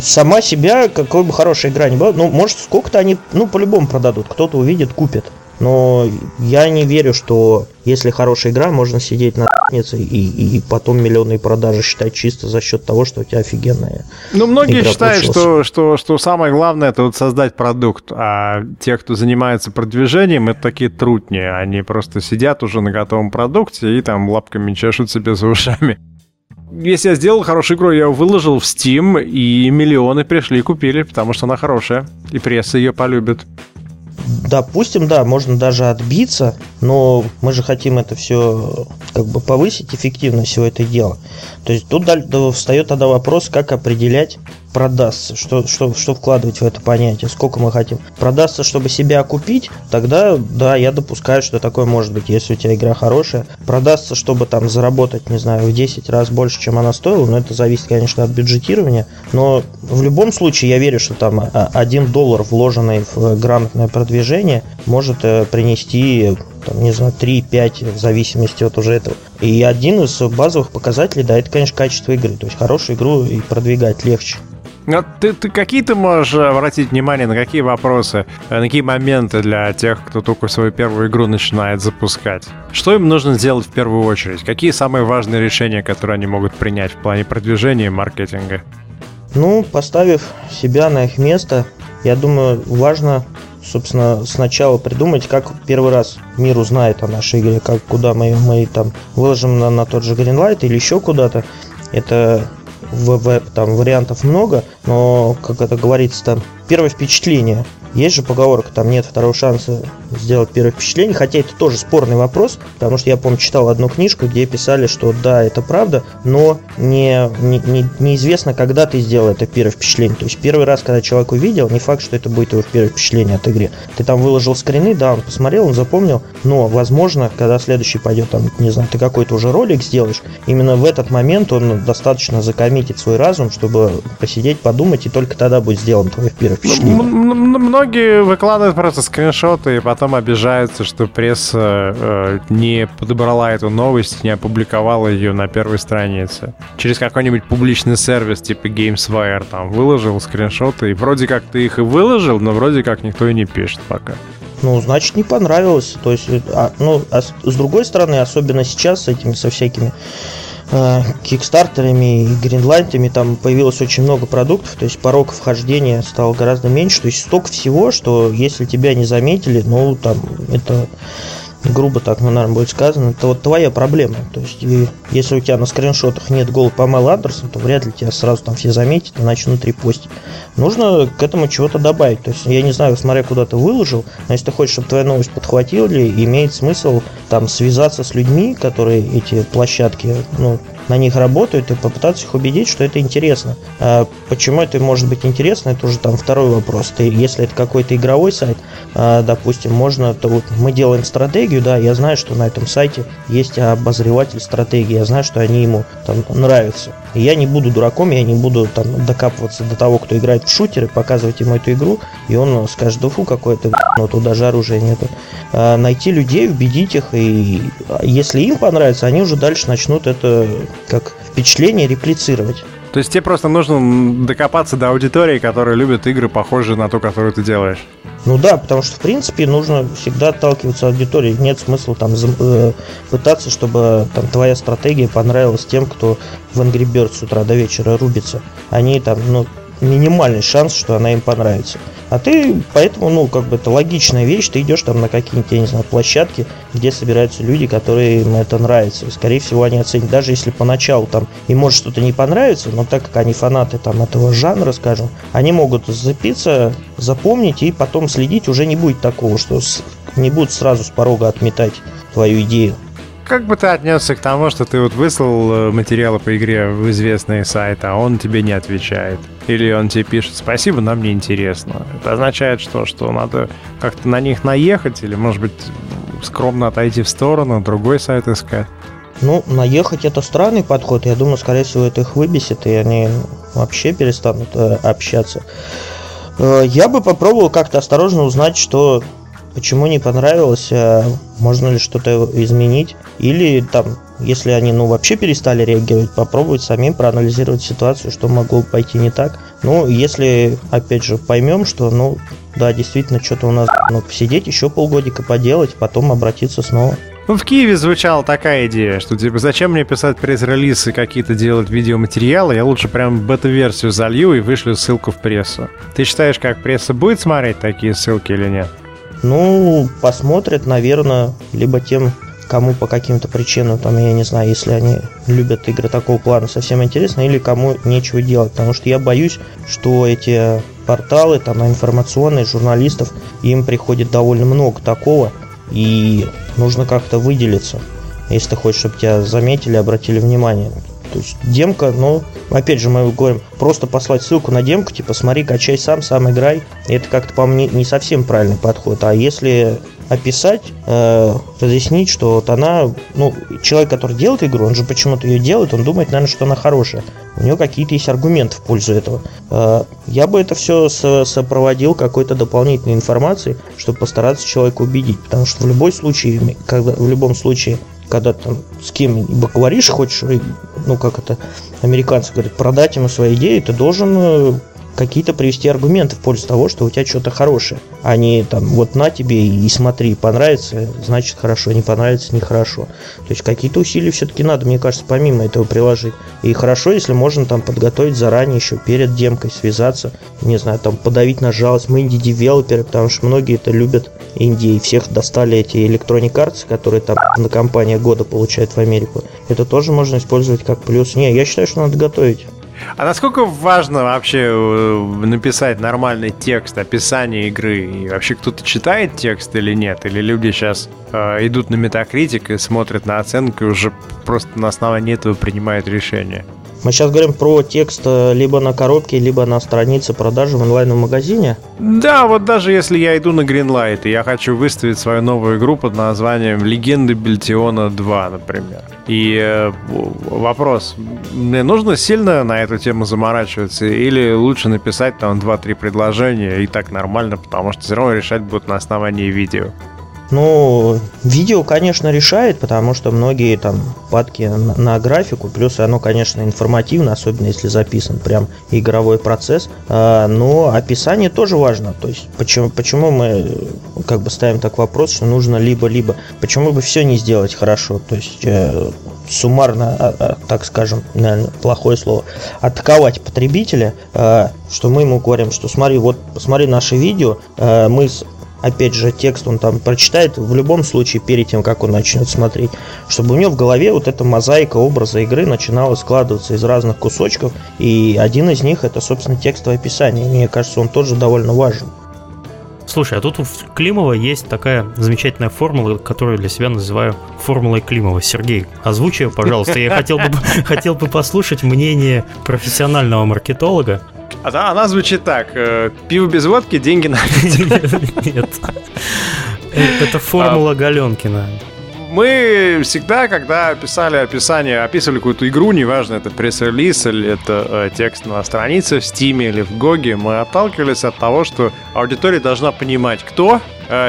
сама себя, какой бы хорошая игра ни была, ну, может, сколько-то они, ну, по-любому продадут, кто-то увидит, купит. Но я не верю, что если хорошая игра, можно сидеть на и, и потом миллионные продажи считать чисто за счет того, что у тебя офигенная. Ну, многие считают, что, что, что самое главное это вот создать продукт, а те, кто занимается продвижением, это такие трутни. Они просто сидят уже на готовом продукте и там лапками чешут себе за ушами если я сделал хорошую игру, я ее выложил в Steam, и миллионы пришли и купили, потому что она хорошая, и пресса ее полюбит. Допустим, да, можно даже отбиться, но мы же хотим это все как бы повысить эффективность всего этого дела. То есть тут встает тогда вопрос, как определять продастся, что, что, что вкладывать в это понятие, сколько мы хотим. Продастся, чтобы себя купить, тогда, да, я допускаю, что такое может быть, если у тебя игра хорошая. Продастся, чтобы там заработать, не знаю, в 10 раз больше, чем она стоила, но это зависит, конечно, от бюджетирования. Но в любом случае я верю, что там 1 доллар, вложенный в грамотное продвижение, может э, принести там, не знаю, 3-5 в зависимости от уже этого. И один из базовых показателей, да, это, конечно, качество игры. То есть хорошую игру и продвигать легче. А ты, ты какие ты можешь обратить внимание на какие вопросы, на какие моменты для тех, кто только свою первую игру начинает запускать? Что им нужно сделать в первую очередь? Какие самые важные решения, которые они могут принять в плане продвижения и маркетинга? Ну, поставив себя на их место, я думаю, важно, собственно, сначала придумать, как первый раз мир узнает о нашей игре, как куда мы, мы там выложим на, на тот же Greenlight или еще куда-то. Это в, в, там вариантов много, но, как это говорится, там первое впечатление. Есть же поговорка, там нет второго шанса сделать первое впечатление, хотя это тоже спорный вопрос, потому что я, помню, читал одну книжку, где писали, что да, это правда, но не, не, не, неизвестно, когда ты сделал это первое впечатление. То есть первый раз, когда человек увидел, не факт, что это будет его первое впечатление от игры. Ты там выложил скрины, да, он посмотрел, он запомнил, но, возможно, когда следующий пойдет, там, не знаю, ты какой-то уже ролик сделаешь, именно в этот момент он достаточно закоммитит свой разум, чтобы посидеть, подумать, и только тогда будет сделан твое первое впечатление многие выкладывают просто скриншоты и потом потом обижаются, что пресса э, не подобрала эту новость, не опубликовала ее на первой странице. Через какой-нибудь публичный сервис типа GamesWire там выложил скриншоты, и вроде как ты их и выложил, но вроде как никто и не пишет пока. Ну, значит, не понравилось. То есть, а, ну, а с, другой стороны, особенно сейчас с этими, со всякими кикстартерами и гринлайтами. Там появилось очень много продуктов, то есть порог вхождения стал гораздо меньше, то есть столько всего, что если тебя не заметили, ну, там, это грубо так, ну, наверное, будет сказано, это вот твоя проблема. То есть, и, если у тебя на скриншотах нет гол Памела Андерсон, то вряд ли тебя сразу там все заметят и начнут репостить. Нужно к этому чего-то добавить. То есть, я не знаю, смотря куда ты выложил, но если ты хочешь, чтобы твоя новость подхватили, имеет смысл там связаться с людьми, которые эти площадки, ну, на них работают и попытаться их убедить, что это интересно. А почему это может быть интересно, это уже там второй вопрос. Ты, если это какой-то игровой сайт, а, допустим, можно, то вот мы делаем стратегию, да, я знаю, что на этом сайте есть обозреватель стратегии, я знаю, что они ему там нравятся. Я не буду дураком, я не буду там докапываться до того, кто играет в шутеры, показывать ему эту игру, и он скажет, да фу, какое-то, ну, тут даже оружия нету. А, найти людей, убедить их, и если им понравится, они уже дальше начнут это как впечатление реплицировать. То есть тебе просто нужно докопаться до аудитории, которая любит игры, похожие на ту, которую ты делаешь. Ну да, потому что, в принципе, нужно всегда отталкиваться от аудитории. Нет смысла там э, пытаться, чтобы там твоя стратегия понравилась тем, кто в Angry Birds с утра до вечера рубится. Они там, ну, минимальный шанс, что она им понравится. А ты, поэтому, ну, как бы это логичная вещь, ты идешь там на какие-нибудь, я не знаю, площадки, где собираются люди, которые им это нравится. И, скорее всего, они оценят, даже если поначалу там им может что-то не понравится, но так как они фанаты там этого жанра, скажем, они могут запиться, запомнить и потом следить уже не будет такого, что не будут сразу с порога отметать твою идею. Как бы ты отнесся к тому, что ты вот выслал э, материалы по игре в известные сайты, а он тебе не отвечает? Или он тебе пишет «Спасибо, нам не интересно». Это означает что? Что надо как-то на них наехать или, может быть, скромно отойти в сторону, другой сайт искать? Ну, наехать это странный подход. Я думаю, скорее всего, это их выбесит, и они вообще перестанут э, общаться. Э, я бы попробовал как-то осторожно узнать, что почему не понравилось, э, можно ли что-то изменить, или там, если они ну вообще перестали реагировать, попробовать самим проанализировать ситуацию, что могло пойти не так. Ну, если, опять же, поймем, что, ну, да, действительно, что-то у нас, ну, посидеть еще полгодика поделать, потом обратиться снова. Ну, в Киеве звучала такая идея, что типа зачем мне писать пресс-релизы какие-то делать видеоматериалы, я лучше прям бета-версию залью и вышлю ссылку в прессу. Ты считаешь, как пресса будет смотреть такие ссылки или нет? Ну, посмотрят, наверное, либо тем, кому по каким-то причинам, там, я не знаю, если они любят игры такого плана, совсем интересно, или кому нечего делать, потому что я боюсь, что эти порталы, там, информационные, журналистов, им приходит довольно много такого, и нужно как-то выделиться, если ты хочешь, чтобы тебя заметили, обратили внимание. То есть демка, ну, опять же, мы говорим, просто послать ссылку на демку, типа, смотри, качай сам, сам играй. Это как-то, по мне, не совсем правильный подход. А если описать, э, разъяснить, что вот она, ну, человек, который делает игру, он же почему-то ее делает, он думает, наверное, что она хорошая. У него какие-то есть аргументы в пользу этого. Э, я бы это все сопроводил какой-то дополнительной информацией, чтобы постараться человека убедить. Потому что в любом случае, когда, в любом случае когда там с кем-либо говоришь, хочешь, ну как это, американцы говорят, продать ему свои идеи, ты должен э, какие-то привести аргументы в пользу того, что у тебя что-то хорошее, а не там вот на тебе и, смотри, понравится, значит хорошо, не понравится, нехорошо. То есть какие-то усилия все-таки надо, мне кажется, помимо этого приложить. И хорошо, если можно там подготовить заранее еще перед демкой, связаться, не знаю, там подавить на жалость, мы инди-девелоперы, потому что многие это любят Индии, всех достали эти Electronic которые там на компания года получает в Америку. Это тоже можно использовать как плюс. Не, я считаю, что надо готовить. А насколько важно вообще э, написать нормальный текст, описание игры? И вообще кто-то читает текст или нет? Или люди сейчас э, идут на метакритик и смотрят на оценку и уже просто на основании этого принимают решение? Мы сейчас говорим про текст э, либо на коробке, либо на странице продажи в онлайн-магазине. Да, вот даже если я иду на Greenlight, и я хочу выставить свою новую игру под названием «Легенды Бельтиона 2», например. И э, вопрос, мне нужно сильно на эту тему заморачиваться, или лучше написать там 2-3 предложения, и так нормально, потому что все равно решать будут на основании видео? Ну, видео, конечно, решает, потому что многие там падки на, на графику, плюс оно, конечно, информативно, особенно если записан прям игровой процесс. А, но описание тоже важно. То есть, почему, почему мы как бы ставим так вопрос, что нужно либо-либо. Почему бы все не сделать хорошо? То есть, э, суммарно, а, а, так скажем, наверное, плохое слово, атаковать потребителя, э, что мы ему говорим, что смотри, вот посмотри наше видео, э, мы опять же, текст он там прочитает в любом случае перед тем, как он начнет смотреть, чтобы у него в голове вот эта мозаика образа игры начинала складываться из разных кусочков, и один из них это, собственно, текстовое описание. Мне кажется, он тоже довольно важен. Слушай, а тут у Климова есть такая замечательная формула, которую для себя называю формулой Климова. Сергей, озвучи пожалуйста. Я хотел бы, хотел бы послушать мнение профессионального маркетолога, а она звучит так. Э, пиво без водки, деньги на Нет. Это формула а, Галенкина. Мы всегда, когда писали описание, описывали какую-то игру, неважно, это пресс-релиз или это э, текст на странице в Steam или в Гоге, мы отталкивались от того, что аудитория должна понимать, кто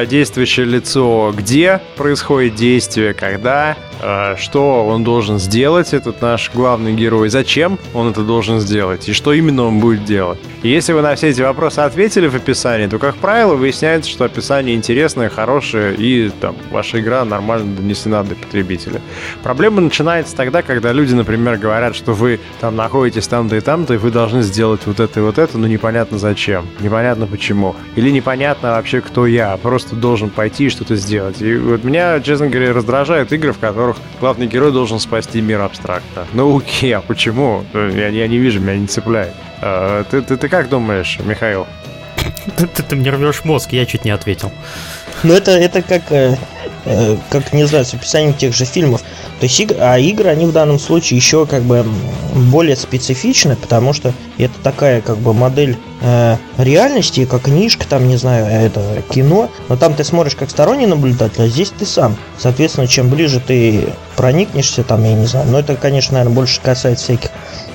действующее лицо, где происходит действие, когда, э, что он должен сделать, этот наш главный герой, зачем он это должен сделать и что именно он будет делать. И если вы на все эти вопросы ответили в описании, то, как правило, выясняется, что описание интересное, хорошее и там ваша игра нормально донесена до потребителя. Проблема начинается тогда, когда люди, например, говорят, что вы там находитесь там-то и там-то, и вы должны сделать вот это и вот это, но непонятно зачем, непонятно почему. Или непонятно вообще, кто я, просто должен пойти и что-то сделать. И вот меня, честно говоря, раздражают игры, в которых главный герой должен спасти мир абстрактно. Ну окей, а почему? Я, я не вижу, меня не цепляет. А, ты, ты, ты как думаешь, Михаил? Ты, ты, ты мне рвешь мозг, я чуть не ответил. Ну это, это как, э, как, не знаю, с описанием тех же фильмов. То есть, а игры, они в данном случае еще как бы более специфичны, потому что это такая как бы модель э, реальности, как книжка, там, не знаю, это кино, но там ты смотришь как сторонний наблюдатель, а здесь ты сам. Соответственно, чем ближе ты проникнешься, там, я не знаю, но это, конечно, наверное, больше касается всяких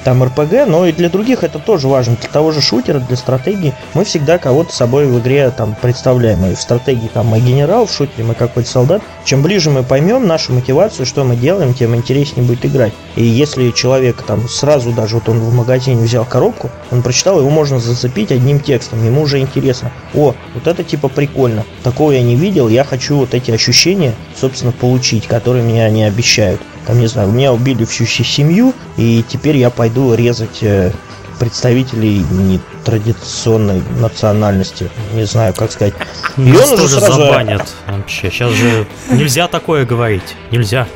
там РПГ, но и для других это тоже важно. Для того же шутера, для стратегии мы всегда кого-то с собой в игре там представляем. И в стратегии там мы генерал, в шутере мы какой-то солдат. Чем ближе мы поймем нашу мотивацию, что мы делаем, тем интереснее будет играть. И если человек там сразу даже вот он в магазине взял коробку, он прочитал, его можно зацепить одним текстом, ему уже интересно. О, вот это типа прикольно. Такого я не видел, я хочу вот эти ощущения, собственно, получить, которые меня не обещают там, не знаю, меня убили всю семью, и теперь я пойду резать э, представителей нетрадиционной национальности. Не знаю, как сказать. И Нас он уже сразу... забанят вообще. Сейчас же нельзя такое говорить. Нельзя.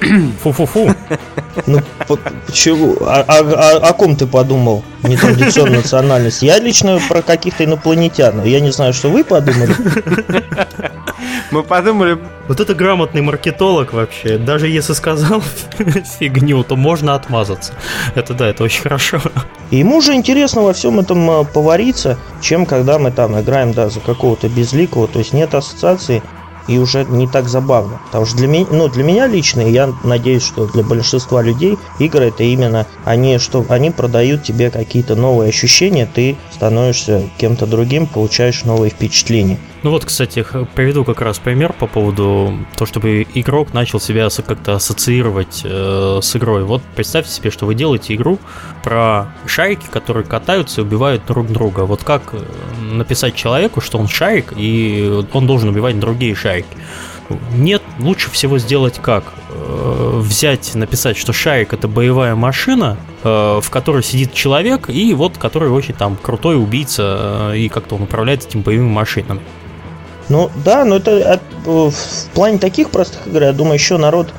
Фу-фу-фу. Ну, почему? О, о, о, о ком ты подумал? Нетрадиционной национальности. Я лично про каких-то инопланетян. Я не знаю, что вы подумали. Мы подумали... Вот это грамотный маркетолог вообще. Даже если сказал фигню, то можно отмазаться. Это да, это очень хорошо. И ему же интересно во всем этом э, повариться, чем когда мы там играем, да, за какого-то безликого. То есть нет ассоциации и уже не так забавно. Потому что для меня, ну, для меня лично, и я надеюсь, что для большинства людей игры это именно они, что они продают тебе какие-то новые ощущения, ты становишься кем-то другим, получаешь новые впечатления. Ну вот, кстати, приведу как раз пример по поводу того, чтобы игрок начал себя как-то ассоциировать э, с игрой. Вот представьте себе, что вы делаете игру про шарики, которые катаются и убивают друг друга. Вот как э, написать человеку, что он шарик, и он должен убивать другие шарики. Нет, лучше всего сделать как? Э, взять, написать, что шарик это боевая машина, э, в которой сидит человек, и вот который очень там крутой убийца, и как-то он управляет этим боевыми машинами. Ну да, но это в плане таких простых игр, я думаю, еще народ,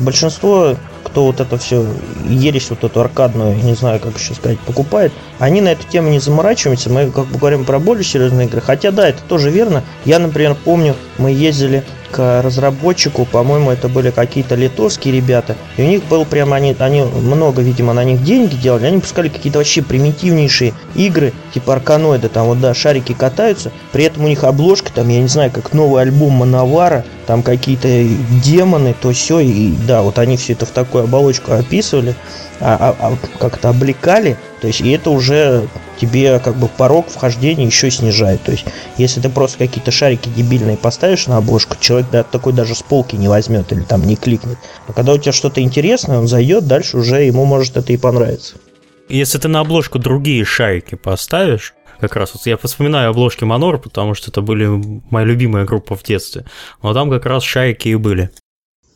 большинство кто вот это все ересь, вот эту аркадную, не знаю, как еще сказать, покупает, они на эту тему не заморачиваются. Мы как бы говорим про более серьезные игры. Хотя да, это тоже верно. Я, например, помню, мы ездили к разработчику, по-моему, это были какие-то литовские ребята, и у них был прямо, они, они много, видимо, на них деньги делали, они пускали какие-то вообще примитивнейшие игры, типа арканоида, там вот, да, шарики катаются, при этом у них обложка, там, я не знаю, как новый альбом Мановара, там какие-то демоны, то все, и да, вот они все это в такую оболочку описывали, а, а, а как-то облекали, то есть и это уже тебе как бы порог вхождения еще снижает. То есть, если ты просто какие-то шарики дебильные поставишь на обложку, человек да, такой даже с полки не возьмет или там не кликнет. А когда у тебя что-то интересное, он зайдет, дальше уже ему может это и понравиться. Если ты на обложку другие шарики поставишь, как раз вот я вспоминаю обложки Манор, потому что это были моя любимая группа в детстве. Но там как раз шарики и были.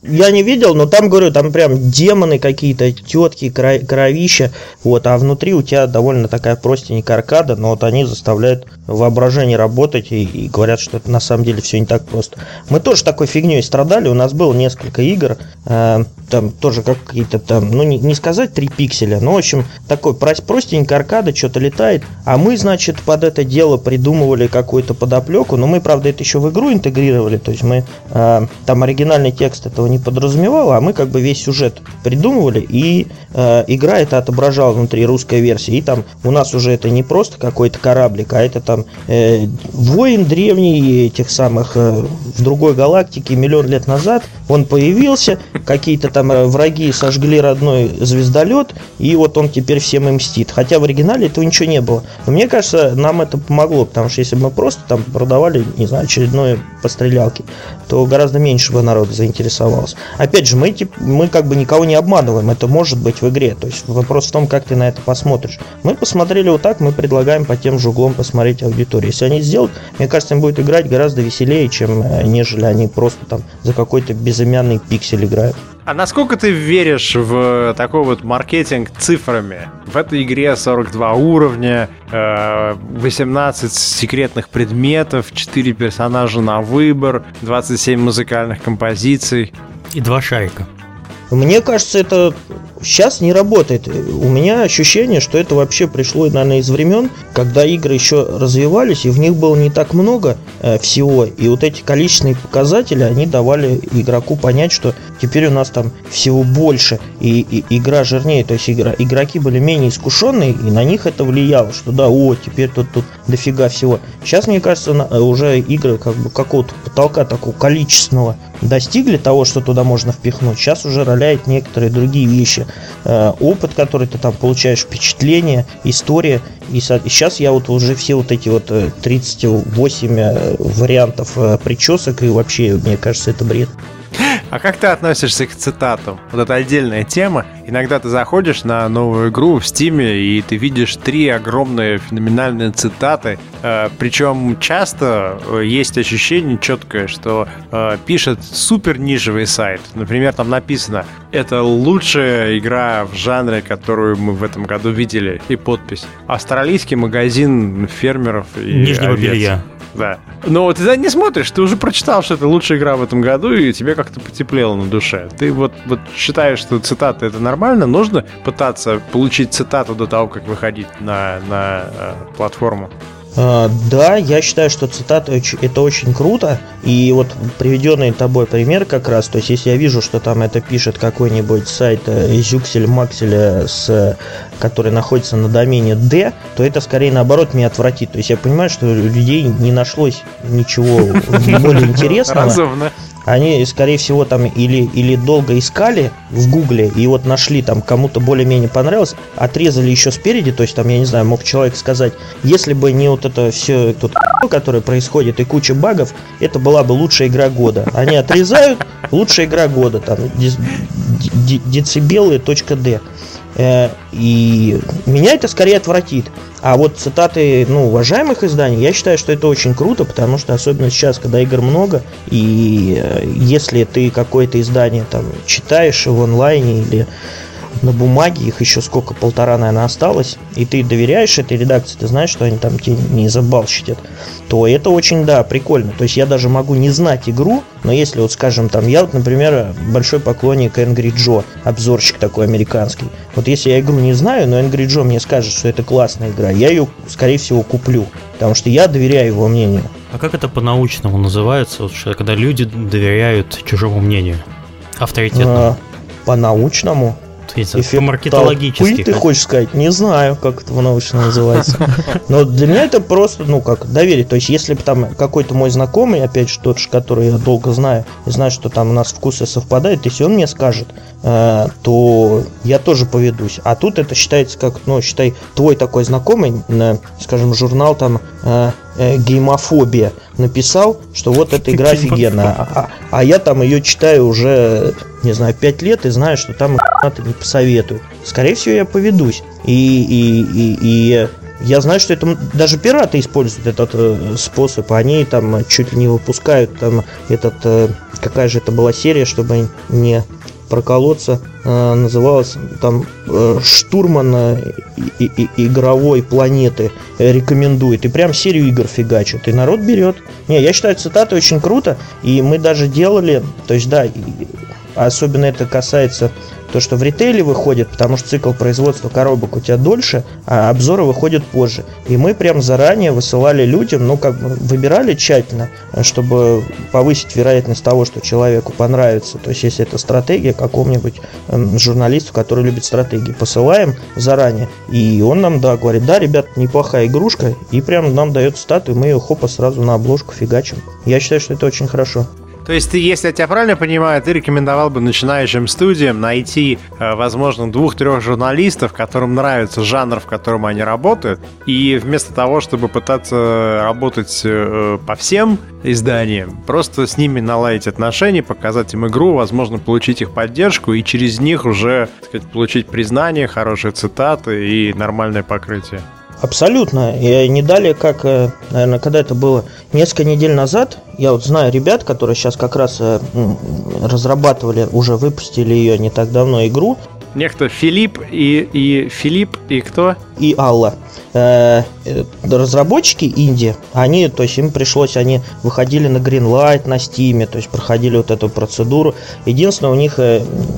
Я не видел, но там, говорю, там прям демоны какие-то, тетки, кровища, вот, а внутри у тебя довольно такая простенькая аркада, но вот они заставляют воображение работать и, и говорят, что это на самом деле все не так просто. Мы тоже такой фигней страдали, у нас было несколько игр, э, там тоже как какие-то там, ну не, не сказать 3 пикселя, но в общем такой простенькая аркада, что-то летает, а мы, значит, под это дело придумывали какую-то подоплеку, но мы, правда, это еще в игру интегрировали, то есть мы э, там оригинальный текст этого не подразумевал, а мы как бы весь сюжет придумывали, и э, игра это отображала внутри русской версии, и там у нас уже это не просто какой-то кораблик, а это там э, воин древний этих самых э, в другой галактике миллион лет назад, он появился, какие-то там э, враги сожгли родной звездолет, и вот он теперь всем им мстит. Хотя в оригинале этого ничего не было. Но мне кажется, нам это помогло, потому что если бы мы просто там продавали, не знаю, очередное пострелялки, то гораздо меньше бы народ заинтересовался. Опять же, мы, мы как бы никого не обманываем, это может быть в игре. То есть вопрос в том, как ты на это посмотришь. Мы посмотрели вот так, мы предлагаем по тем же углом посмотреть аудиторию. Если они сделают, мне кажется, им будет играть гораздо веселее, чем э, нежели они просто там за какой-то безымянный пиксель играют. А насколько ты веришь в такой вот маркетинг цифрами? В этой игре 42 уровня, 18 э, секретных предметов, 4 персонажа на выбор, 27 музыкальных композиций. И два шарика. Мне кажется, это сейчас не работает. У меня ощущение, что это вообще пришло, наверное, из времен, когда игры еще развивались, и в них было не так много э, всего. И вот эти количественные показатели, они давали игроку понять, что теперь у нас там всего больше, и, и игра жирнее. То есть игра, игроки были менее искушенные, и на них это влияло, что да, о, теперь тут, тут дофига всего. Сейчас, мне кажется, уже игры как бы какого-то потолка такого количественного достигли того, что туда можно впихнуть. Сейчас уже роляет некоторые другие вещи. Э, опыт, который ты там получаешь, впечатление, история. И, сейчас я вот уже все вот эти вот 38 э, э, вариантов причесок, и вообще, мне кажется, это бред. А как ты относишься к цитатам? Вот это отдельная тема. Иногда ты заходишь на новую игру в Стиме, и ты видишь три огромные феноменальные цитаты. Э, причем часто э, есть ощущение четкое, что э, пишет супер нишевый сайт. Например, там написано «Это лучшая игра в жанре, которую мы в этом году видели». И подпись. Австралийский магазин фермеров и Нижнего овец. белья. Да. Но ты не смотришь, ты уже прочитал, что это лучшая игра в этом году, и тебе как-то потеплело на душе. Ты вот, вот считаешь, что цитаты это нормально? Нужно пытаться получить цитату до того, как выходить на, на э, платформу? А, да, я считаю, что цитата это очень круто. И вот приведенный тобой пример как раз, то есть если я вижу, что там это пишет какой-нибудь сайт Зюксель э, Макселя, с, который находится на домене D, то это скорее наоборот меня отвратит. То есть я понимаю, что у людей не нашлось ничего более интересного. Разумно они, скорее всего, там или, или долго искали в Гугле и вот нашли там кому-то более-менее понравилось, отрезали еще спереди, то есть там, я не знаю, мог человек сказать, если бы не вот это все тут которое происходит и куча багов, это была бы лучшая игра года. Они отрезают, лучшая игра года, там, децибелы.д. Э, и меня это скорее отвратит. А вот цитаты, ну, уважаемых изданий, я считаю, что это очень круто, потому что особенно сейчас, когда игр много, и э, если ты какое-то издание там читаешь в онлайне или на бумаге, их еще сколько, полтора, наверное, осталось, и ты доверяешь этой редакции, ты знаешь, что они там тебе не забалщитят, то это очень, да, прикольно. То есть я даже могу не знать игру, но если вот, скажем, там, я вот, например, большой поклонник Angry Joe, обзорщик такой американский. Вот если я игру не знаю, но Angry Joe мне скажет, что это классная игра, я ее, скорее всего, куплю, потому что я доверяю его мнению. А как это по-научному называется, вот, когда люди доверяют чужому мнению? Авторитетному? А, по-научному? Эффект маркетологический. ты хочешь сказать? Не знаю, как это научно называется. Но для меня это просто, ну, как доверие. То есть, если бы там какой-то мой знакомый, опять же, тот же, который я долго знаю, и знаю, что там у нас вкусы совпадают, если он мне скажет, э, то я тоже поведусь. А тут это считается как, ну, считай, твой такой знакомый, скажем, журнал там э, э, геймофобия написал, что вот эта игра офигенная, а, а, а я там ее читаю уже, не знаю, 5 лет и знаю, что там это не посоветуют. Скорее всего, я поведусь. И, и, и, и я знаю, что это даже пираты используют этот э, способ. Они там чуть ли не выпускают там этот э, какая же это была серия, чтобы не проколоться, э, называлась там э, штурман э, и, и, игровой планеты рекомендует. И прям серию игр фигачат. И народ берет. Не, я считаю, цитаты очень круто. И мы даже делали, то есть да, особенно это касается то, что в ритейле выходит, потому что цикл производства коробок у тебя дольше, а обзоры выходят позже. И мы прям заранее высылали людям, ну, как бы выбирали тщательно, чтобы повысить вероятность того, что человеку понравится. То есть, если это стратегия какому-нибудь эм, журналисту, который любит стратегии, посылаем заранее. И он нам, да, говорит, да, ребят, неплохая игрушка, и прям нам дает статую, мы ее хопа сразу на обложку фигачим. Я считаю, что это очень хорошо. То есть ты, если я тебя правильно понимаю, ты рекомендовал бы начинающим студиям найти, э, возможно, двух-трех журналистов, которым нравится жанр, в котором они работают, и вместо того, чтобы пытаться работать э, по всем изданиям, просто с ними наладить отношения, показать им игру, возможно, получить их поддержку, и через них уже, так сказать, получить признание, хорошие цитаты и нормальное покрытие. Абсолютно. И не далее, как, э, наверное, когда это было несколько недель назад, я вот знаю ребят, которые сейчас как раз э, разрабатывали, уже выпустили ее не так давно игру. Некто Филипп и, и Филипп и кто? И Алла. Э, разработчики Индии, они, то есть им пришлось, они выходили на Greenlight, на Steam, то есть проходили вот эту процедуру. Единственное, у них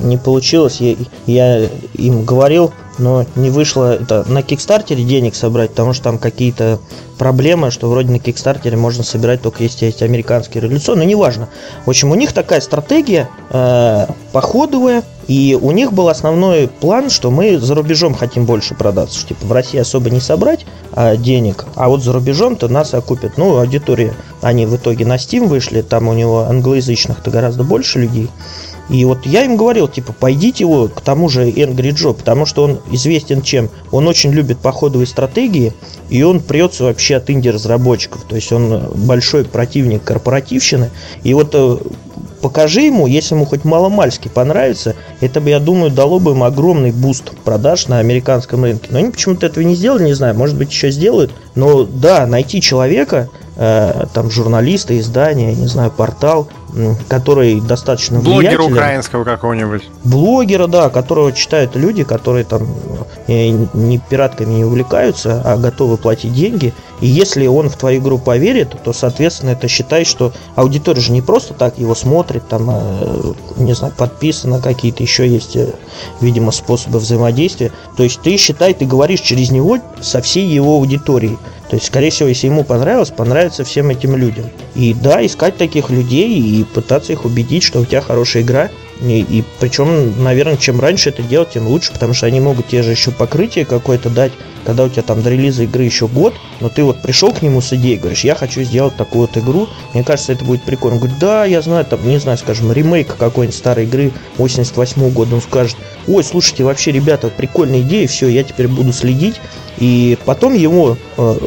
не получилось, я, я им говорил, но не вышло это на Кикстартере денег собрать, потому что там какие-то проблемы, что вроде на Кикстартере можно собирать только если есть американские революционные, но неважно. В общем, у них такая стратегия э, походовая, и у них был основной план, что мы за рубежом хотим больше продаться, что типа в России особо не собрать а, денег, а вот за рубежом-то нас окупят. Ну, аудитория, они в итоге на Steam вышли, там у него англоязычных-то гораздо больше людей. И вот я им говорил, типа, пойдите его к тому же Angry Joe, потому что он известен чем? Он очень любит походовые стратегии, и он прется вообще от инди-разработчиков. То есть он большой противник корпоративщины. И вот э, покажи ему, если ему хоть маломальски понравится, это бы, я думаю, дало бы им огромный буст продаж на американском рынке. Но они почему-то этого не сделали, не знаю, может быть, еще сделают. Но да, найти человека, там, журналиста, издания, не знаю, портал, который достаточно Блогера украинского какого-нибудь. Блогера, да, которого читают люди, которые там э, не пиратками не увлекаются, а готовы платить деньги. И если он в твою игру поверит, то, соответственно, это считай, что аудитория же не просто так его смотрит, там, э, не знаю, подписано, какие-то еще есть, э, видимо, способы взаимодействия. То есть ты считай, ты говоришь через него со всей его аудиторией. То есть, скорее всего, если ему понравилось, понравится всем этим людям. И да, искать таких людей и пытаться их убедить, что у тебя хорошая игра, и, и причем, наверное, чем раньше это делать, тем лучше, потому что они могут тебе же еще покрытие какое-то дать, когда у тебя там до релиза игры еще год, но ты вот пришел к нему с идеей, говоришь, я хочу сделать такую вот игру, мне кажется, это будет прикольно. Он говорит, да, я знаю, там, не знаю, скажем, ремейк какой-нибудь старой игры 88 года, он скажет, ой, слушайте, вообще, ребята, прикольная идея, все, я теперь буду следить, и потом его, э,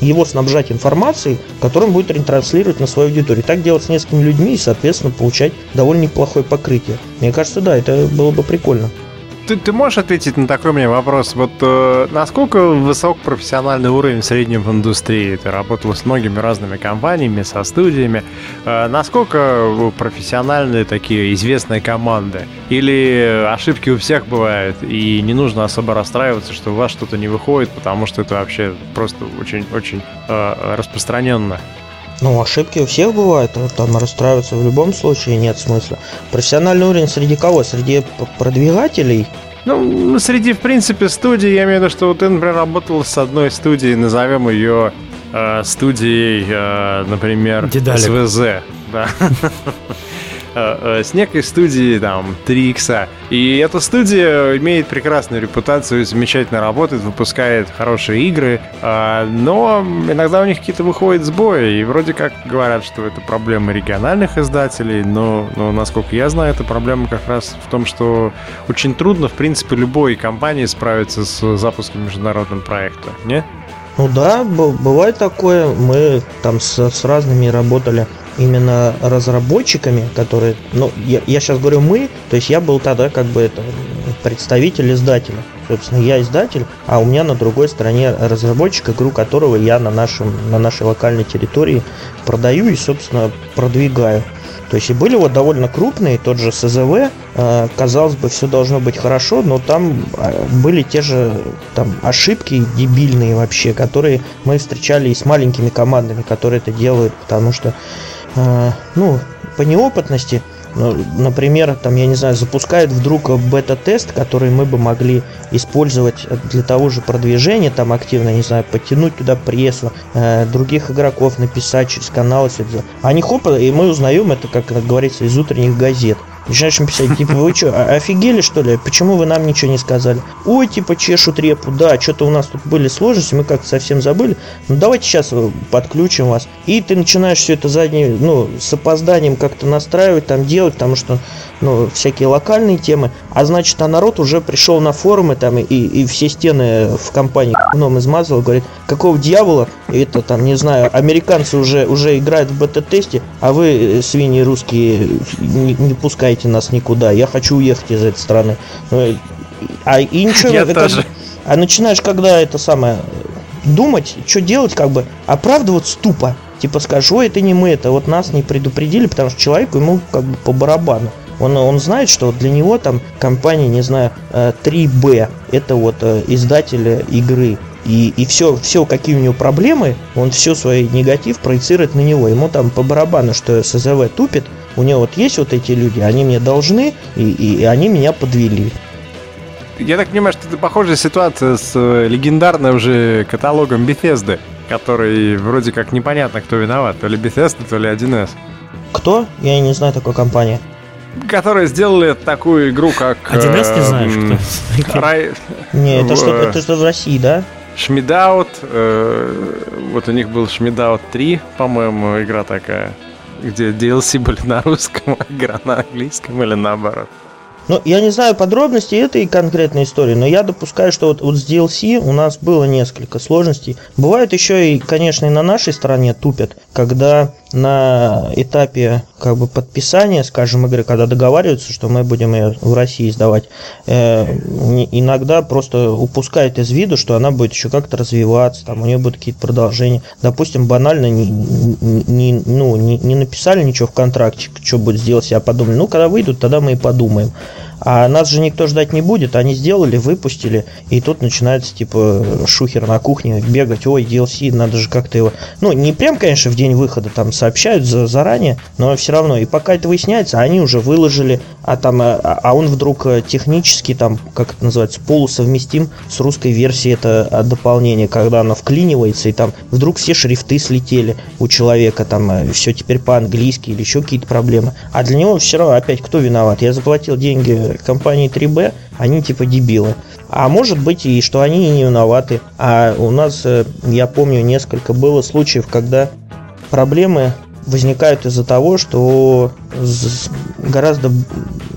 его снабжать информацией, которую он будет ретранслировать на свою аудиторию. Так делать с несколькими людьми и, соответственно, получать довольно неплохое покрытие. Мне кажется, да, это было бы прикольно. Ты, ты можешь ответить на такой мне вопрос? Вот э, насколько высок профессиональный уровень в среднем в индустрии? Ты работал с многими разными компаниями, со студиями. Э, насколько профессиональные такие известные команды? Или ошибки у всех бывают, и не нужно особо расстраиваться, что у вас что-то не выходит, потому что это вообще просто очень-очень э, распространенно? Ну, ошибки у всех бывают, а там расстраиваться в любом случае нет смысла. Профессиональный уровень среди кого? Среди продвигателей? Ну, среди, в принципе, студий, я имею в виду, что вот ты, например, работал с одной студией, назовем ее э, студией, э, например, Дедалик. СВЗ. Да. э, э, с некой студии там 3 икса. И эта студия имеет прекрасную репутацию, замечательно работает, выпускает хорошие игры, э, но иногда у них какие-то выходят сбои, и вроде как говорят, что это проблема региональных издателей, но, но насколько я знаю, это проблема как раз в том, что очень трудно, в принципе, любой компании справиться с запуском международного проекта, не? Ну да, бывает такое. Мы там с, с разными работали именно разработчиками, которые, ну, я, я сейчас говорю мы, то есть я был тогда как бы это представитель издателя. Собственно, я издатель, а у меня на другой стороне разработчик, игру которого я на, нашем, на нашей локальной территории продаю и, собственно, продвигаю. То есть и были вот довольно крупные, тот же СЗВ, э, казалось бы, все должно быть хорошо, но там э, были те же там ошибки дебильные вообще, которые мы встречали и с маленькими командами, которые это делают, потому что, ну, по неопытности например, там, я не знаю, запускают вдруг бета-тест, который мы бы могли использовать для того же продвижения, там активно, не знаю, подтянуть туда прессу, э, других игроков написать через каналы. Они хоп, и мы узнаем это, как, как говорится, из утренних газет. Начинаешь им писать, типа, вы что, офигели что ли? Почему вы нам ничего не сказали? Ой, типа, чешут репу, да, что-то у нас тут были сложности, мы как-то совсем забыли. Ну, давайте сейчас э, подключим вас. И ты начинаешь все это задним, ну, с опозданием как-то настраивать, там, делать, потому что, ну, всякие локальные темы. А значит, а народ уже пришел на форумы, там, и, и все стены в компании гном измазал, говорит, какого дьявола, это, там, не знаю, американцы уже, уже играют в бета-тесте, а вы, э, свиньи русские, не, не пускаете отправляйте нас никуда, я хочу уехать из этой страны. Ну, а и ничего, я это, тоже. а начинаешь, когда это самое думать, что делать, как бы оправдываться тупо. Типа скажешь, ой, это не мы, это вот нас не предупредили, потому что человеку ему как бы по барабану. Он, он знает, что для него там компания, не знаю, 3B, э, это вот э, издатель игры. И, и все, все, какие у него проблемы, он все свой негатив проецирует на него. Ему там по барабану, что СЗВ тупит, у него вот есть вот эти люди, они мне должны, и, и они меня подвели. Я так понимаю, что это похожая ситуация с э, легендарным уже каталогом Bethesda, который вроде как непонятно, кто виноват, то ли Bethesda, то ли 1С. Кто? Я не знаю такой компании. Которые сделали такую игру, как... 1С не знаешь, кто? Рай... Не, это что, это что в России, да? Шмидаут, э, вот у них был Шмидаут 3, по-моему, игра такая где DLC были на русском, а игра на английском или наоборот. Ну, я не знаю подробностей этой конкретной истории, но я допускаю, что вот, вот с DLC у нас было несколько сложностей. Бывает еще и, конечно, и на нашей стороне тупят, когда на этапе как бы подписания, скажем, игры, когда договариваются, что мы будем ее в России издавать, э, иногда просто упускают из виду, что она будет еще как-то развиваться, там у нее будут какие-то продолжения. Допустим, банально не, не, ну, не, не написали ничего в контракте, что будет сделать, я подумали, ну, когда выйдут, тогда мы и подумаем. А нас же никто ждать не будет. Они сделали, выпустили, и тут начинается, типа, шухер на кухне бегать. Ой, DLC, надо же как-то его... Ну, не прям, конечно, в день выхода там сообщают за, заранее, но все равно. И пока это выясняется, они уже выложили, а там, а, а он вдруг э, технически там, как это называется, полусовместим с русской версией это а, дополнение, когда оно вклинивается, и там вдруг все шрифты слетели у человека, там э, все теперь по-английски или еще какие-то проблемы. А для него все равно опять кто виноват? Я заплатил деньги компании 3B, они типа дебилы. А может быть и что они не виноваты. А у нас, э, я помню, несколько было случаев, когда проблемы возникают из-за того, что гораздо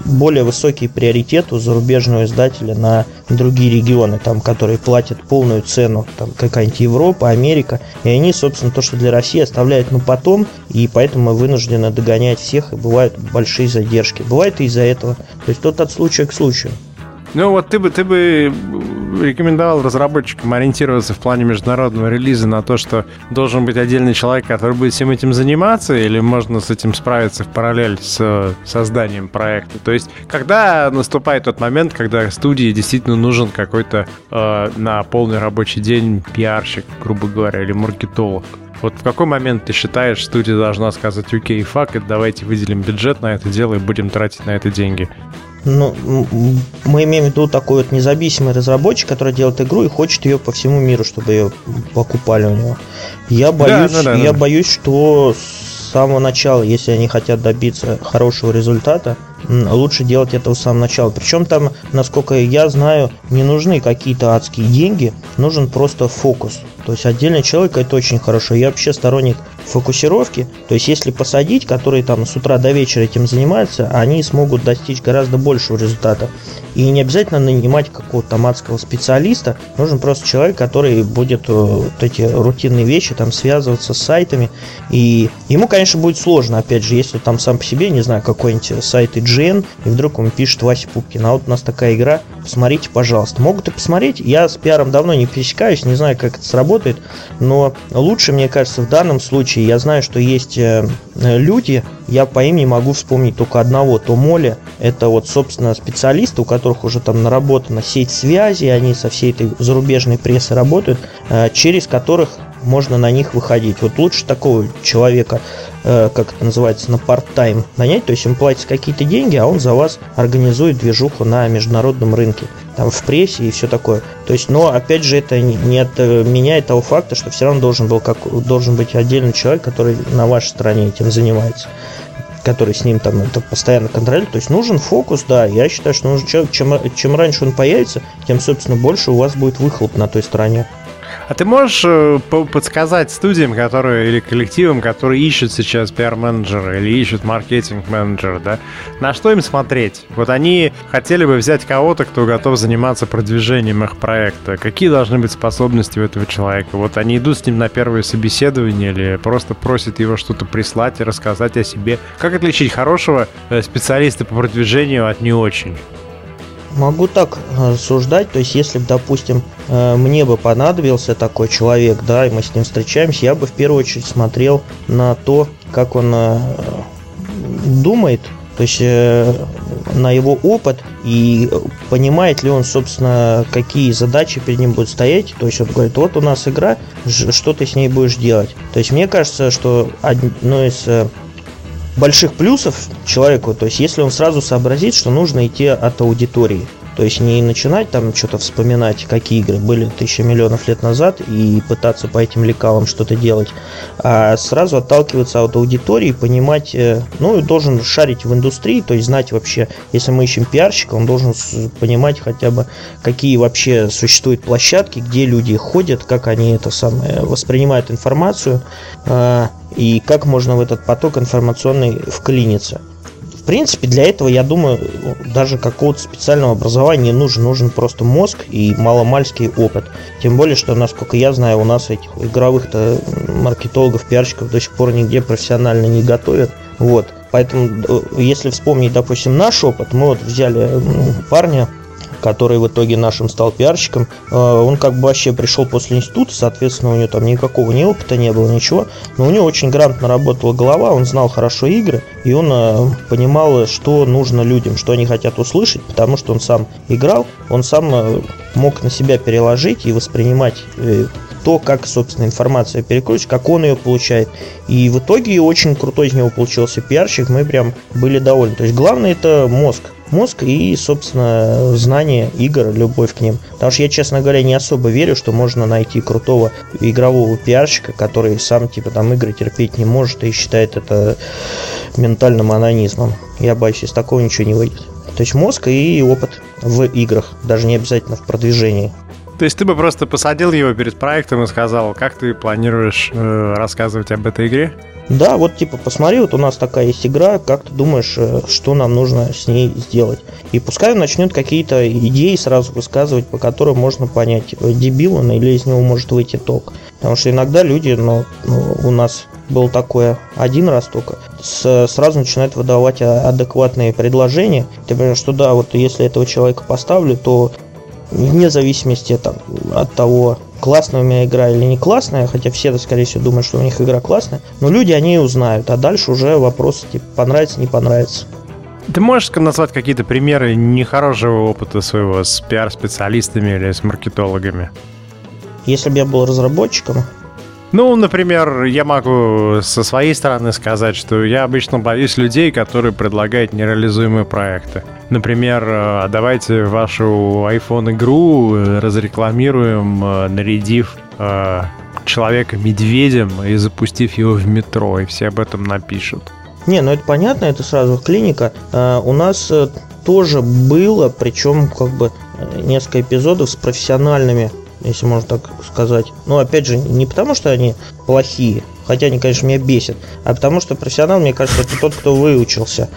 более высокий приоритет у зарубежного издателя на другие регионы, там, которые платят полную цену, там какая-нибудь Европа, Америка, и они, собственно, то, что для России оставляют на потом, и поэтому мы вынуждены догонять всех, и бывают большие задержки. Бывает и из-за этого. То есть тут от случая к случаю. Ну вот ты бы, ты бы рекомендовал разработчикам ориентироваться в плане международного релиза на то, что должен быть отдельный человек, который будет всем этим заниматься, или можно с этим справиться в параллель с созданием проекта? То есть, когда наступает тот момент, когда студии действительно нужен какой-то э, на полный рабочий день пиарщик, грубо говоря, или маркетолог? Вот в какой момент ты считаешь, студия должна сказать, окей, фак, давайте выделим бюджет на это дело и будем тратить на это деньги? Ну, мы имеем в виду такой вот независимый разработчик, который делает игру и хочет ее по всему миру, чтобы ее покупали у него. Я боюсь, да, да, да, я да. боюсь, что самого начала, если они хотят добиться хорошего результата, лучше делать это с самого начала. Причем там, насколько я знаю, не нужны какие-то адские деньги, нужен просто фокус. То есть отдельный человек это очень хорошо. Я вообще сторонник фокусировки. То есть если посадить, которые там с утра до вечера этим занимаются, они смогут достичь гораздо большего результата. И не обязательно нанимать какого-то там адского специалиста. Нужен просто человек, который будет э, вот эти рутинные вещи там связываться с сайтами. И ему, конечно, будет сложно, опять же, если там сам по себе, не знаю, какой-нибудь сайт IGN, и вдруг он пишет Вася Пупкин. А вот у нас такая игра, посмотрите, пожалуйста. Могут и посмотреть. Я с пиаром давно не пересекаюсь, не знаю, как это сработает, но лучше, мне кажется, в данном случае я знаю, что есть э, люди, я по имени могу вспомнить только одного, то Моли, это вот, собственно, специалисты, у которых уже там наработана сеть связи, они со всей этой зарубежной прессой работают, э, через которых можно на них выходить. Вот лучше такого человека, э, как это называется, на part-time нанять, то есть им платят какие-то деньги, а он за вас организует движуху на международном рынке, там в прессе и все такое. То есть, но опять же это не отменяет того факта, что все равно должен был как должен быть отдельный человек, который на вашей стороне этим занимается который с ним там это постоянно контролирует. То есть нужен фокус, да. Я считаю, что нужен человек. Чем, чем раньше он появится, тем, собственно, больше у вас будет выхлоп на той стороне. А ты можешь э, подсказать студиям, которые или коллективам, которые ищут сейчас пиар-менеджера или ищут маркетинг-менеджера, да, на что им смотреть? Вот они хотели бы взять кого-то, кто готов заниматься продвижением их проекта. Какие должны быть способности у этого человека? Вот они идут с ним на первое собеседование или просто просят его что-то прислать и рассказать о себе. Как отличить хорошего э, специалиста по продвижению от не очень? Могу так рассуждать, то есть если, допустим, э, мне бы понадобился такой человек, да, и мы с ним встречаемся, я бы в первую очередь смотрел на то, как он э, думает, то есть э, на его опыт и понимает ли он, собственно, какие задачи перед ним будут стоять. То есть он говорит, вот у нас игра, что ты с ней будешь делать. То есть мне кажется, что одно из больших плюсов человеку, то есть если он сразу сообразит, что нужно идти от аудитории. То есть не начинать там что-то вспоминать, какие игры были тысячи миллионов лет назад и пытаться по этим лекалам что-то делать, а сразу отталкиваться от аудитории, понимать, э, ну, должен шарить в индустрии, то есть знать вообще, если мы ищем пиарщика, он должен понимать хотя бы, какие вообще существуют площадки, где люди ходят, как они это самое воспринимают информацию, а, и как можно в этот поток информационный вклиниться. Принципе, для этого, я думаю, даже какого-то специального образования не нужен. Нужен просто мозг и маломальский опыт. Тем более, что, насколько я знаю, у нас этих игровых-то маркетологов, пиарщиков до сих пор нигде профессионально не готовят. Вот. Поэтому, э, если вспомнить, допустим, наш опыт, мы вот взяли парня, который в итоге нашим стал пиарщиком, э, он как бы вообще пришел после института, соответственно, у него там никакого ни опыта не было, ничего, но у него очень грамотно работала голова, он знал хорошо игры, и он э, понимал, что нужно людям, что они хотят услышать, потому что он сам играл, он сам э, мог на себя переложить и воспринимать то, как, собственно, информация перекрутится, как он ее получает. И в итоге очень крутой из него получился пиарщик, мы прям были довольны. То есть главное это мозг мозг и, собственно, знание игр, любовь к ним. Потому что я, честно говоря, не особо верю, что можно найти крутого игрового пиарщика, который сам, типа, там игры терпеть не может и считает это ментальным анонизмом. Я боюсь, из такого ничего не выйдет. То есть мозг и опыт в играх, даже не обязательно в продвижении. То есть ты бы просто посадил его перед проектом и сказал, как ты планируешь э, рассказывать об этой игре? Да, вот типа посмотри, вот у нас такая есть игра, как ты думаешь, э, что нам нужно с ней сделать? И пускай он начнет какие-то идеи сразу высказывать, по которым можно понять, э, дебил он или из него может выйти ток. Потому что иногда люди, ну, ну у нас было такое один раз только, с, сразу начинают выдавать а, адекватные предложения. Ты понимаешь, что да, вот если этого человека поставлю, то вне зависимости там, от того, классная у меня игра или не классная, хотя все, скорее всего, думают, что у них игра классная, но люди они узнают, а дальше уже вопрос, типа, понравится, не понравится. Ты можешь назвать какие-то примеры нехорошего опыта своего с пиар-специалистами или с маркетологами? Если бы я был разработчиком, ну, например, я могу со своей стороны сказать, что я обычно боюсь людей, которые предлагают нереализуемые проекты. Например, э, давайте вашу iPhone игру э, разрекламируем, э, нарядив э, человека медведем и запустив его в метро, и все об этом напишут. Не, ну это понятно, это сразу клиника. А, у нас э, тоже было, причем как бы э, несколько эпизодов с профессиональными, если можно так сказать. Но опять же, не потому что они плохие, хотя они, конечно, меня бесят, а потому что профессионал, мне кажется, это тот, кто выучился.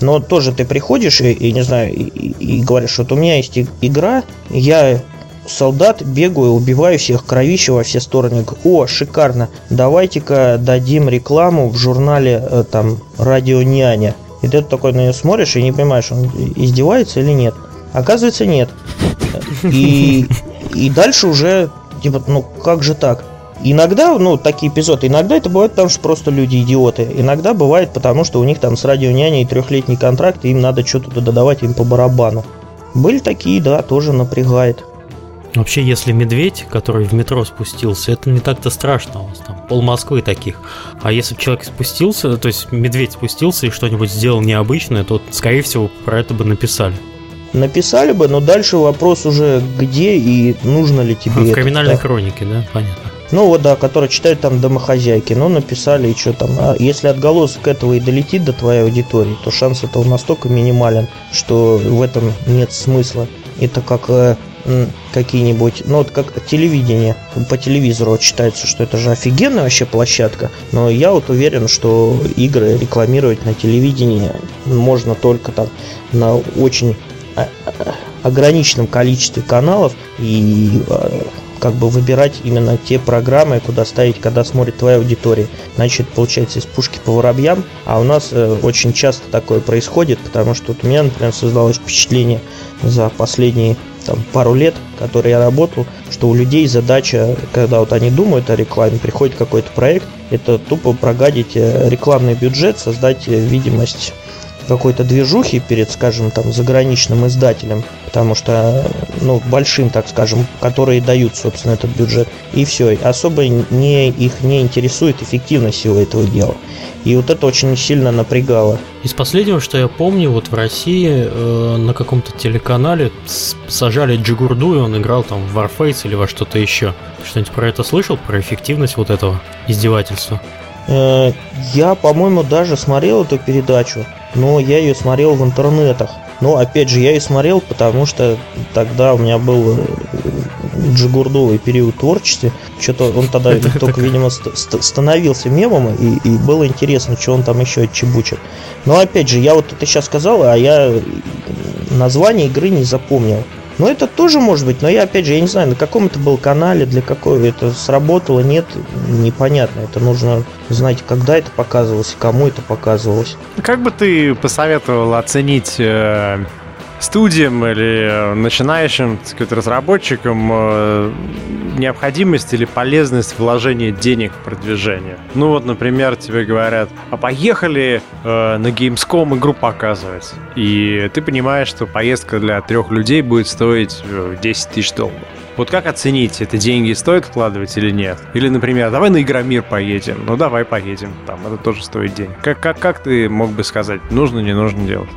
Но тоже ты приходишь и, и не знаю, и, и говоришь, вот у меня есть игра, я солдат, бегаю, убиваю всех, кровища во все стороны. О, шикарно, давайте-ка дадим рекламу в журнале э, там «Радио Няня». И ты такой на нее смотришь и не понимаешь, он издевается или нет. Оказывается, нет. И, и дальше уже, типа, ну как же так? Иногда, ну, такие эпизоды, иногда это бывает потому, что просто люди идиоты. Иногда бывает потому, что у них там с радио няней трехлетний контракт, и им надо что-то туда давать им по барабану. Были такие, да, тоже напрягает. Вообще, если медведь, который в метро спустился, это не так-то страшно. У нас там пол Москвы таких. А если человек спустился, то есть медведь спустился и что-нибудь сделал необычное, то, скорее всего, про это бы написали. Написали бы, но дальше вопрос уже где и нужно ли тебе. В это, криминальной да. хронике, да, понятно. Ну вот, да, которые читают там домохозяйки, но написали и что там. А если отголосок этого и долетит до твоей аудитории, то шанс этого настолько минимален, что в этом нет смысла. Это как э, какие-нибудь, ну вот как телевидение, по телевизору читается, что это же офигенная вообще площадка, но я вот уверен, что игры рекламировать на телевидении можно только там на очень а, а, ограниченном количестве каналов и а, как бы выбирать именно те программы, куда ставить, когда смотрит твоя аудитория. Значит, получается, из пушки по воробьям. А у нас э, очень часто такое происходит, потому что вот у меня, например, создалось впечатление за последние там, пару лет, которые я работал, что у людей задача, когда вот они думают о рекламе, приходит какой-то проект, это тупо прогадить э, рекламный бюджет, создать э, видимость какой-то движухи перед, скажем, там, заграничным издателем, потому что, ну, большим, так скажем, которые дают, собственно, этот бюджет, и все. Особо не, их не интересует эффективность всего этого дела. И вот это очень сильно напрягало. Из последнего, что я помню, вот в России э, на каком-то телеканале сажали Джигурду, и он играл там в Warface или во что-то еще. Что-нибудь про это слышал, про эффективность вот этого издевательства? Э, я, по-моему, даже смотрел эту передачу, но я ее смотрел в интернетах. Но, опять же, я ее смотрел, потому что тогда у меня был э, джигурдовый период творчества. Что-то он тогда только, видимо, становился мемом, и, и было интересно, что он там еще отчебучит. Но, опять же, я вот это сейчас сказал, а я название игры не запомнил. Но это тоже может быть, но я опять же, я не знаю, на каком это был канале, для какого это сработало, нет, непонятно. Это нужно знать, когда это показывалось, кому это показывалось. Как бы ты посоветовал оценить э, студиям или начинающим так сказать, разработчикам э, необходимость или полезность вложения денег в продвижение. Ну вот, например, тебе говорят, а поехали э, на Gamescom игру показывать. И ты понимаешь, что поездка для трех людей будет стоить 10 э, тысяч долларов. Вот как оценить, это деньги стоит вкладывать или нет? Или, например, давай на Игромир поедем. Ну давай поедем, там это тоже стоит денег. Как, как, как ты мог бы сказать, нужно, не нужно делать?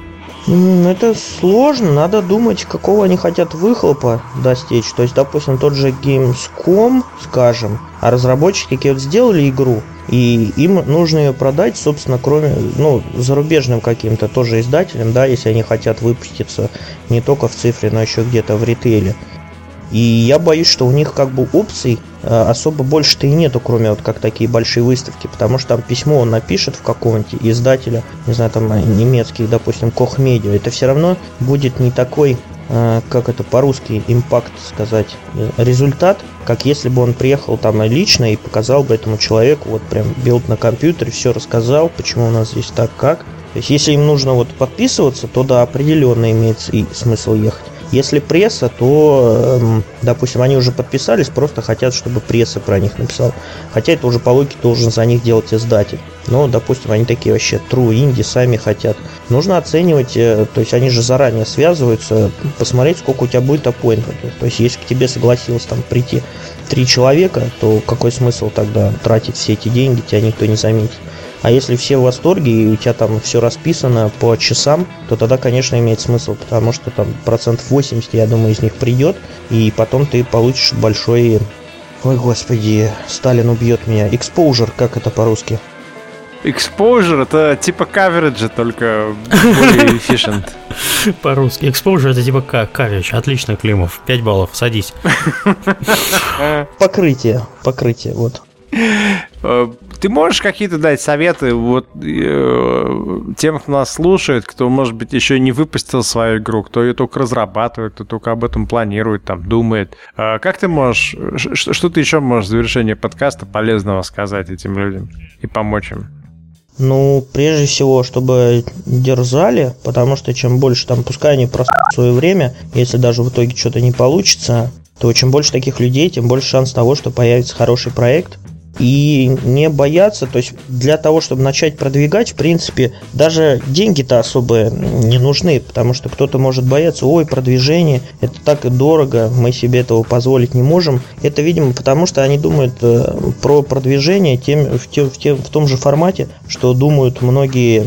Это сложно, надо думать, какого они хотят выхлопа достичь. То есть, допустим, тот же Gamescom, скажем, а разработчики какие вот сделали игру, и им нужно ее продать, собственно, кроме, ну, зарубежным каким-то тоже издателям, да, если они хотят выпуститься не только в цифре, но еще где-то в ритейле. И я боюсь, что у них как бы опций особо больше-то и нету, кроме вот как такие большие выставки, потому что там письмо он напишет в какого-нибудь издателя, не знаю, там э, немецкий, допустим, Koch Media, это все равно будет не такой э, как это по-русски, impact сказать, результат, как если бы он приехал там лично и показал бы этому человеку, вот прям билд на компьютере, все рассказал, почему у нас здесь так, как. То есть, если им нужно вот подписываться, то да, определенно имеет смысл ехать. Если пресса, то, эм, допустим, они уже подписались, просто хотят, чтобы пресса про них написала. Хотя это уже по логике должен за них делать издатель. Но, допустим, они такие вообще true инди сами хотят. Нужно оценивать, э, то есть они же заранее связываются, посмотреть, сколько у тебя будет аппоинтментов. То есть если к тебе согласилось там прийти три человека, то какой смысл тогда тратить все эти деньги, тебя никто не заметит. А если все в восторге и у тебя там все расписано по часам, то тогда, конечно, имеет смысл, потому что там процентов 80, я думаю, из них придет, и потом ты получишь большой Ой, господи, Сталин убьет меня. Exposure, как это по-русски? Exposure это типа coverage, только более efficient. По-русски. Exposure это типа coverage. Отлично, Климов. 5 баллов, садись. Покрытие, покрытие, вот. Ты можешь какие-то дать советы вот э, тем, кто нас слушает, кто, может быть, еще не выпустил свою игру, кто ее только разрабатывает, кто только об этом планирует, там, думает. Э, как ты можешь, что, что ты еще можешь в завершении подкаста полезного сказать этим людям и помочь им? Ну, прежде всего, чтобы дерзали, потому что чем больше там, пускай они просто свое время, если даже в итоге что-то не получится, то чем больше таких людей, тем больше шанс того, что появится хороший проект, и не бояться, то есть для того, чтобы начать продвигать, в принципе, даже деньги-то особо не нужны, потому что кто-то может бояться, ой, продвижение, это так и дорого, мы себе этого позволить не можем. Это, видимо, потому что они думают э, про продвижение тем, в, тем, в, тем, в том же формате, что думают многие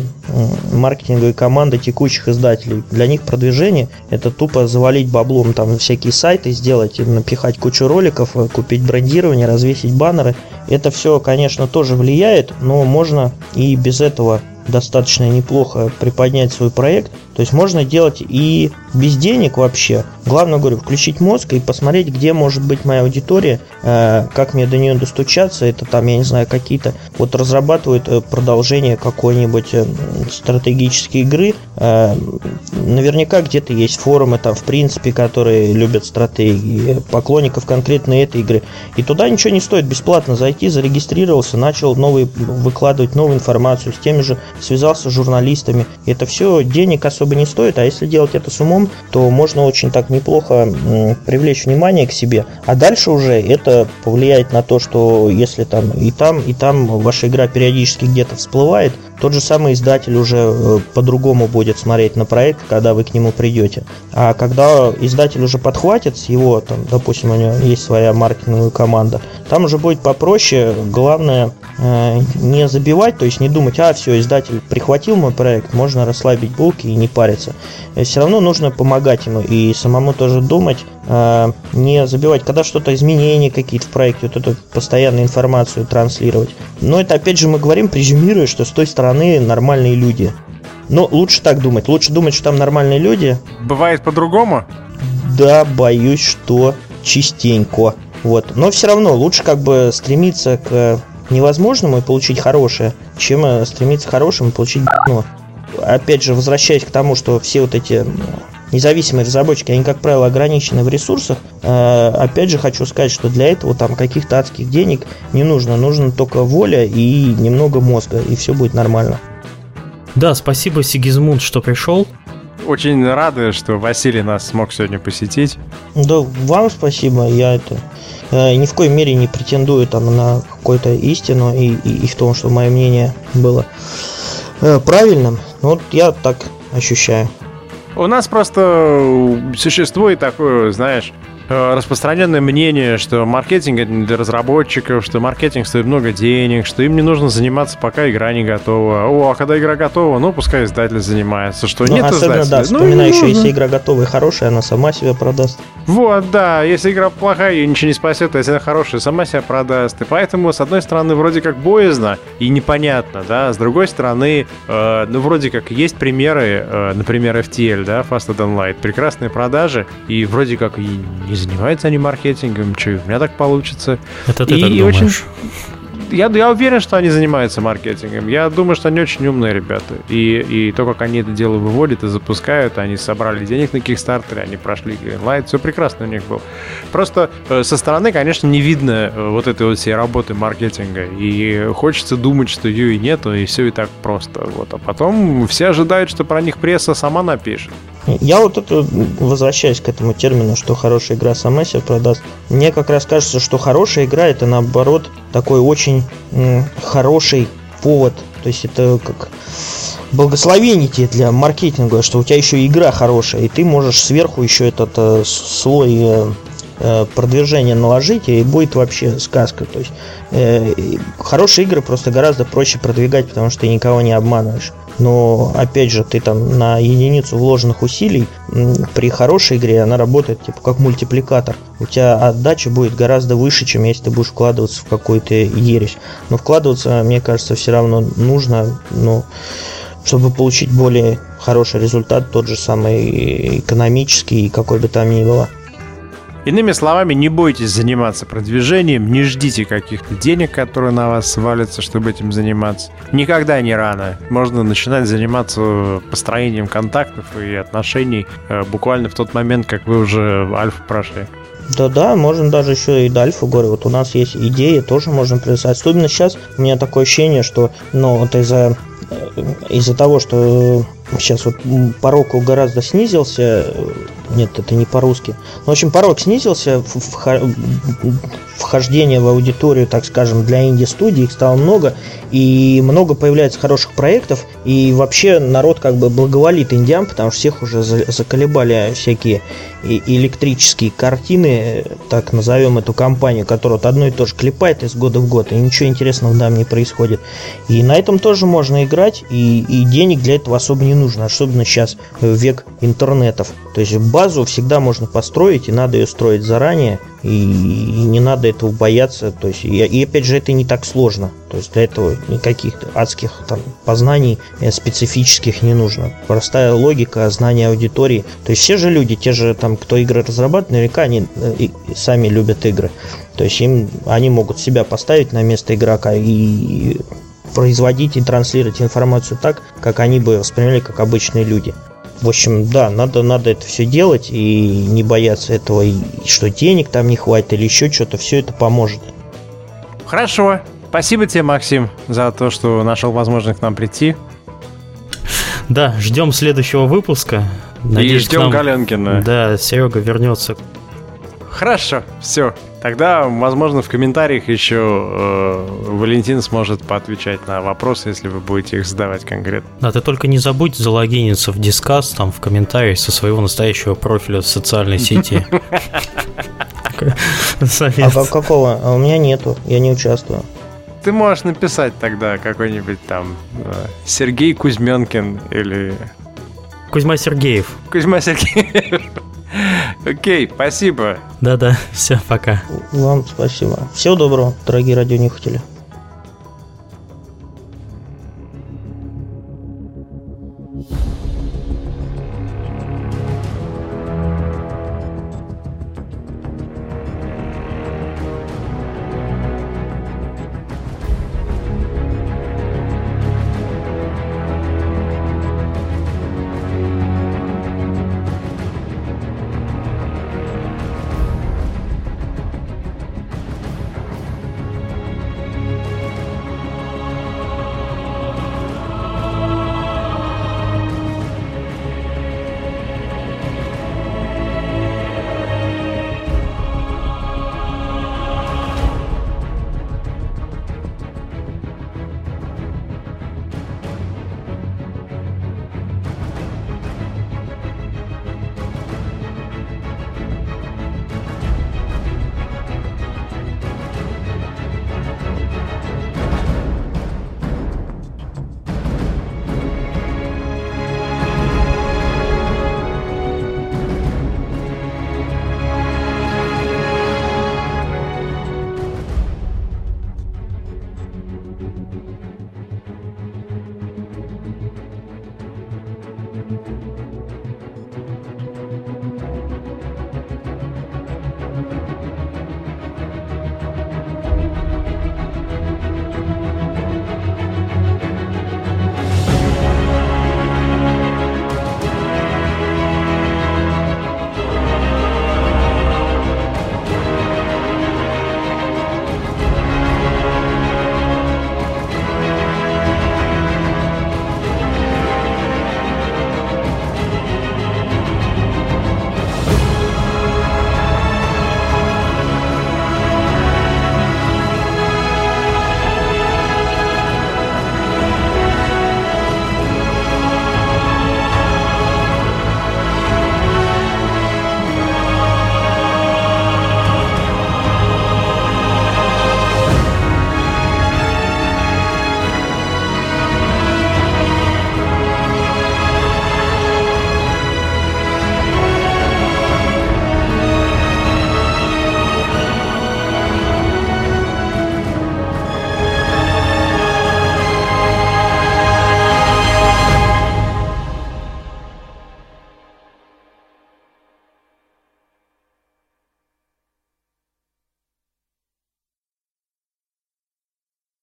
маркетинговые команды текущих издателей. Для них продвижение это тупо завалить баблом там всякие сайты сделать, напихать кучу роликов, э, купить брендирование, развесить баннеры. Это все, конечно, тоже влияет, но можно и без этого достаточно неплохо приподнять свой проект. То есть можно делать и без денег вообще. Главное, говорю, включить мозг и посмотреть, где может быть моя аудитория, э, как мне до нее достучаться. Это там, я не знаю, какие-то вот разрабатывают э, продолжение какой-нибудь э, стратегической игры. Наверняка где-то есть форумы там, в принципе, которые любят стратегии, поклонников конкретно этой игры. И туда ничего не стоит бесплатно зайти, зарегистрировался, начал новый, выкладывать новую информацию с теми же связался с журналистами. Это все денег особо не стоит, а если делать это с умом, то можно очень так неплохо привлечь внимание к себе. А дальше уже это повлияет на то, что если там и там, и там ваша игра периодически где-то всплывает, тот же самый издатель уже э, по-другому будет смотреть на проект, когда вы к нему придете. А когда издатель уже подхватит с его, там, допустим, у него есть своя маркетинговая команда, там уже будет попроще. Главное э, не забивать, то есть не думать, а все, издатель прихватил мой проект, можно расслабить булки и не париться. Э, все равно нужно помогать ему и самому тоже думать, не забивать, когда что-то изменения какие-то в проекте, вот эту постоянную информацию транслировать. Но это опять же мы говорим, презюмируя, что с той стороны стороны нормальные люди. Но лучше так думать. Лучше думать, что там нормальные люди. Бывает по-другому? Да, боюсь, что частенько. Вот. Но все равно лучше как бы стремиться к невозможному и получить хорошее, чем э, стремиться к хорошему и получить ну, Опять же, возвращаясь к тому, что все вот эти независимые разработчики, они, как правило, ограничены в ресурсах. Э, опять же, хочу сказать, что для этого там каких-то адских денег не нужно. Нужно только воля и немного мозга, и все будет нормально. Да, спасибо, Сигизмунд, что пришел. Очень рады, что Василий нас смог сегодня посетить. Да, вам спасибо. Я это э, ни в коей мере не претендую там на какую-то истину и, и, и в том, что мое мнение было э, правильным. Вот я так ощущаю. У нас просто существует такое, знаешь, Э, распространенное мнение, что маркетинг это не для разработчиков, что маркетинг стоит много денег, что им не нужно заниматься, пока игра не готова. О, а когда игра готова, ну, пускай издатель занимается. Что ну, нет особенно, издателя. да, вспоминаю ну, еще, если игра готова и хорошая, она сама себя продаст. Вот, да, если игра плохая, ее ничего не спасет, а если она хорошая, сама себя продаст. И поэтому, с одной стороны, вроде как боязно и непонятно, да, с другой стороны, э, ну, вроде как есть примеры, э, например, FTL, да, Faster Than Light, прекрасные продажи, и вроде как и не занимаются они маркетингом, что у меня так получится. Это ты и, так думаешь. очень я, я уверен, что они занимаются маркетингом. Я думаю, что они очень умные ребята. И, и то, как они это дело выводят и запускают, они собрали денег на Kickstarter, они прошли Greenlight, все прекрасно у них было. Просто э, со стороны, конечно, не видно э, вот этой вот всей работы маркетинга. И хочется думать, что ее и нету, и все и так просто. Вот. А потом все ожидают, что про них пресса сама напишет. Я вот это возвращаюсь к этому термину, что хорошая игра сама себя продаст. Мне как раз кажется, что хорошая игра это наоборот такой очень хороший повод. То есть это как благословение тебе для маркетинга, что у тебя еще игра хорошая, и ты можешь сверху еще этот э, слой э, э, продвижение наложите, и будет вообще сказка. То есть э, хорошие игры просто гораздо проще продвигать, потому что ты никого не обманываешь. Но опять же, ты там на единицу вложенных усилий при хорошей игре она работает типа как мультипликатор. У тебя отдача будет гораздо выше, чем если ты будешь вкладываться в какую-то ересь. Но вкладываться, мне кажется, все равно нужно, ну, чтобы получить более хороший результат, тот же самый экономический, какой бы там ни было. Иными словами, не бойтесь заниматься продвижением, не ждите каких-то денег, которые на вас свалятся, чтобы этим заниматься. Никогда не рано. Можно начинать заниматься построением контактов и отношений э, буквально в тот момент, как вы уже альфа прошли. Да-да, можно даже еще и до альфа говорю. Вот у нас есть идеи, тоже можем присылать. Особенно сейчас у меня такое ощущение, что ну, вот из-за э, из-за того, что сейчас вот порог гораздо снизился, нет, это не по-русски. Ну, в общем, порог снизился, вхождение в аудиторию, так скажем, для инди-студий их стало много, и много появляется хороших проектов, и вообще народ как бы благоволит индиам, потому что всех уже заколебали всякие электрические картины, так назовем эту компанию, которая вот одно и то же клепает из года в год, и ничего интересного там не происходит. И на этом тоже можно играть, и, и денег для этого особо не нужно, особенно сейчас век интернетов. То есть базу всегда можно построить, и надо ее строить заранее, и, и не надо этого бояться. То есть, и, и опять же, это не так сложно. То есть для этого никаких адских там, познаний э, специфических не нужно. Простая логика, знание аудитории. То есть все же люди, те же там, кто игры разрабатывает, наверняка они э, сами любят игры. То есть им они могут себя поставить на место игрока и производить и транслировать информацию так, как они бы воспринимали как обычные люди. В общем, да, надо, надо это все делать и не бояться этого, и что денег там не хватит или еще что-то, все это поможет. Хорошо. Спасибо тебе, Максим, за то, что нашел возможность к нам прийти. Да, ждем следующего выпуска. Надеюсь, и ждем нам... Галенкина. Да, Серега вернется. Хорошо, все. Тогда, возможно, в комментариях еще э, Валентин сможет поотвечать на вопросы, если вы будете их задавать конкретно. Да, ты только не забудь залогиниться в Дискас, там в комментариях со своего настоящего профиля в социальной сети. А какого? А у меня нету, я не участвую. Ты можешь написать тогда какой-нибудь там э, Сергей Кузьменкин или... Кузьма Сергеев. Кузьма Сергеев. Окей, спасибо. Да-да, все, пока. Вам спасибо. Всего доброго, дорогие радионюхатели.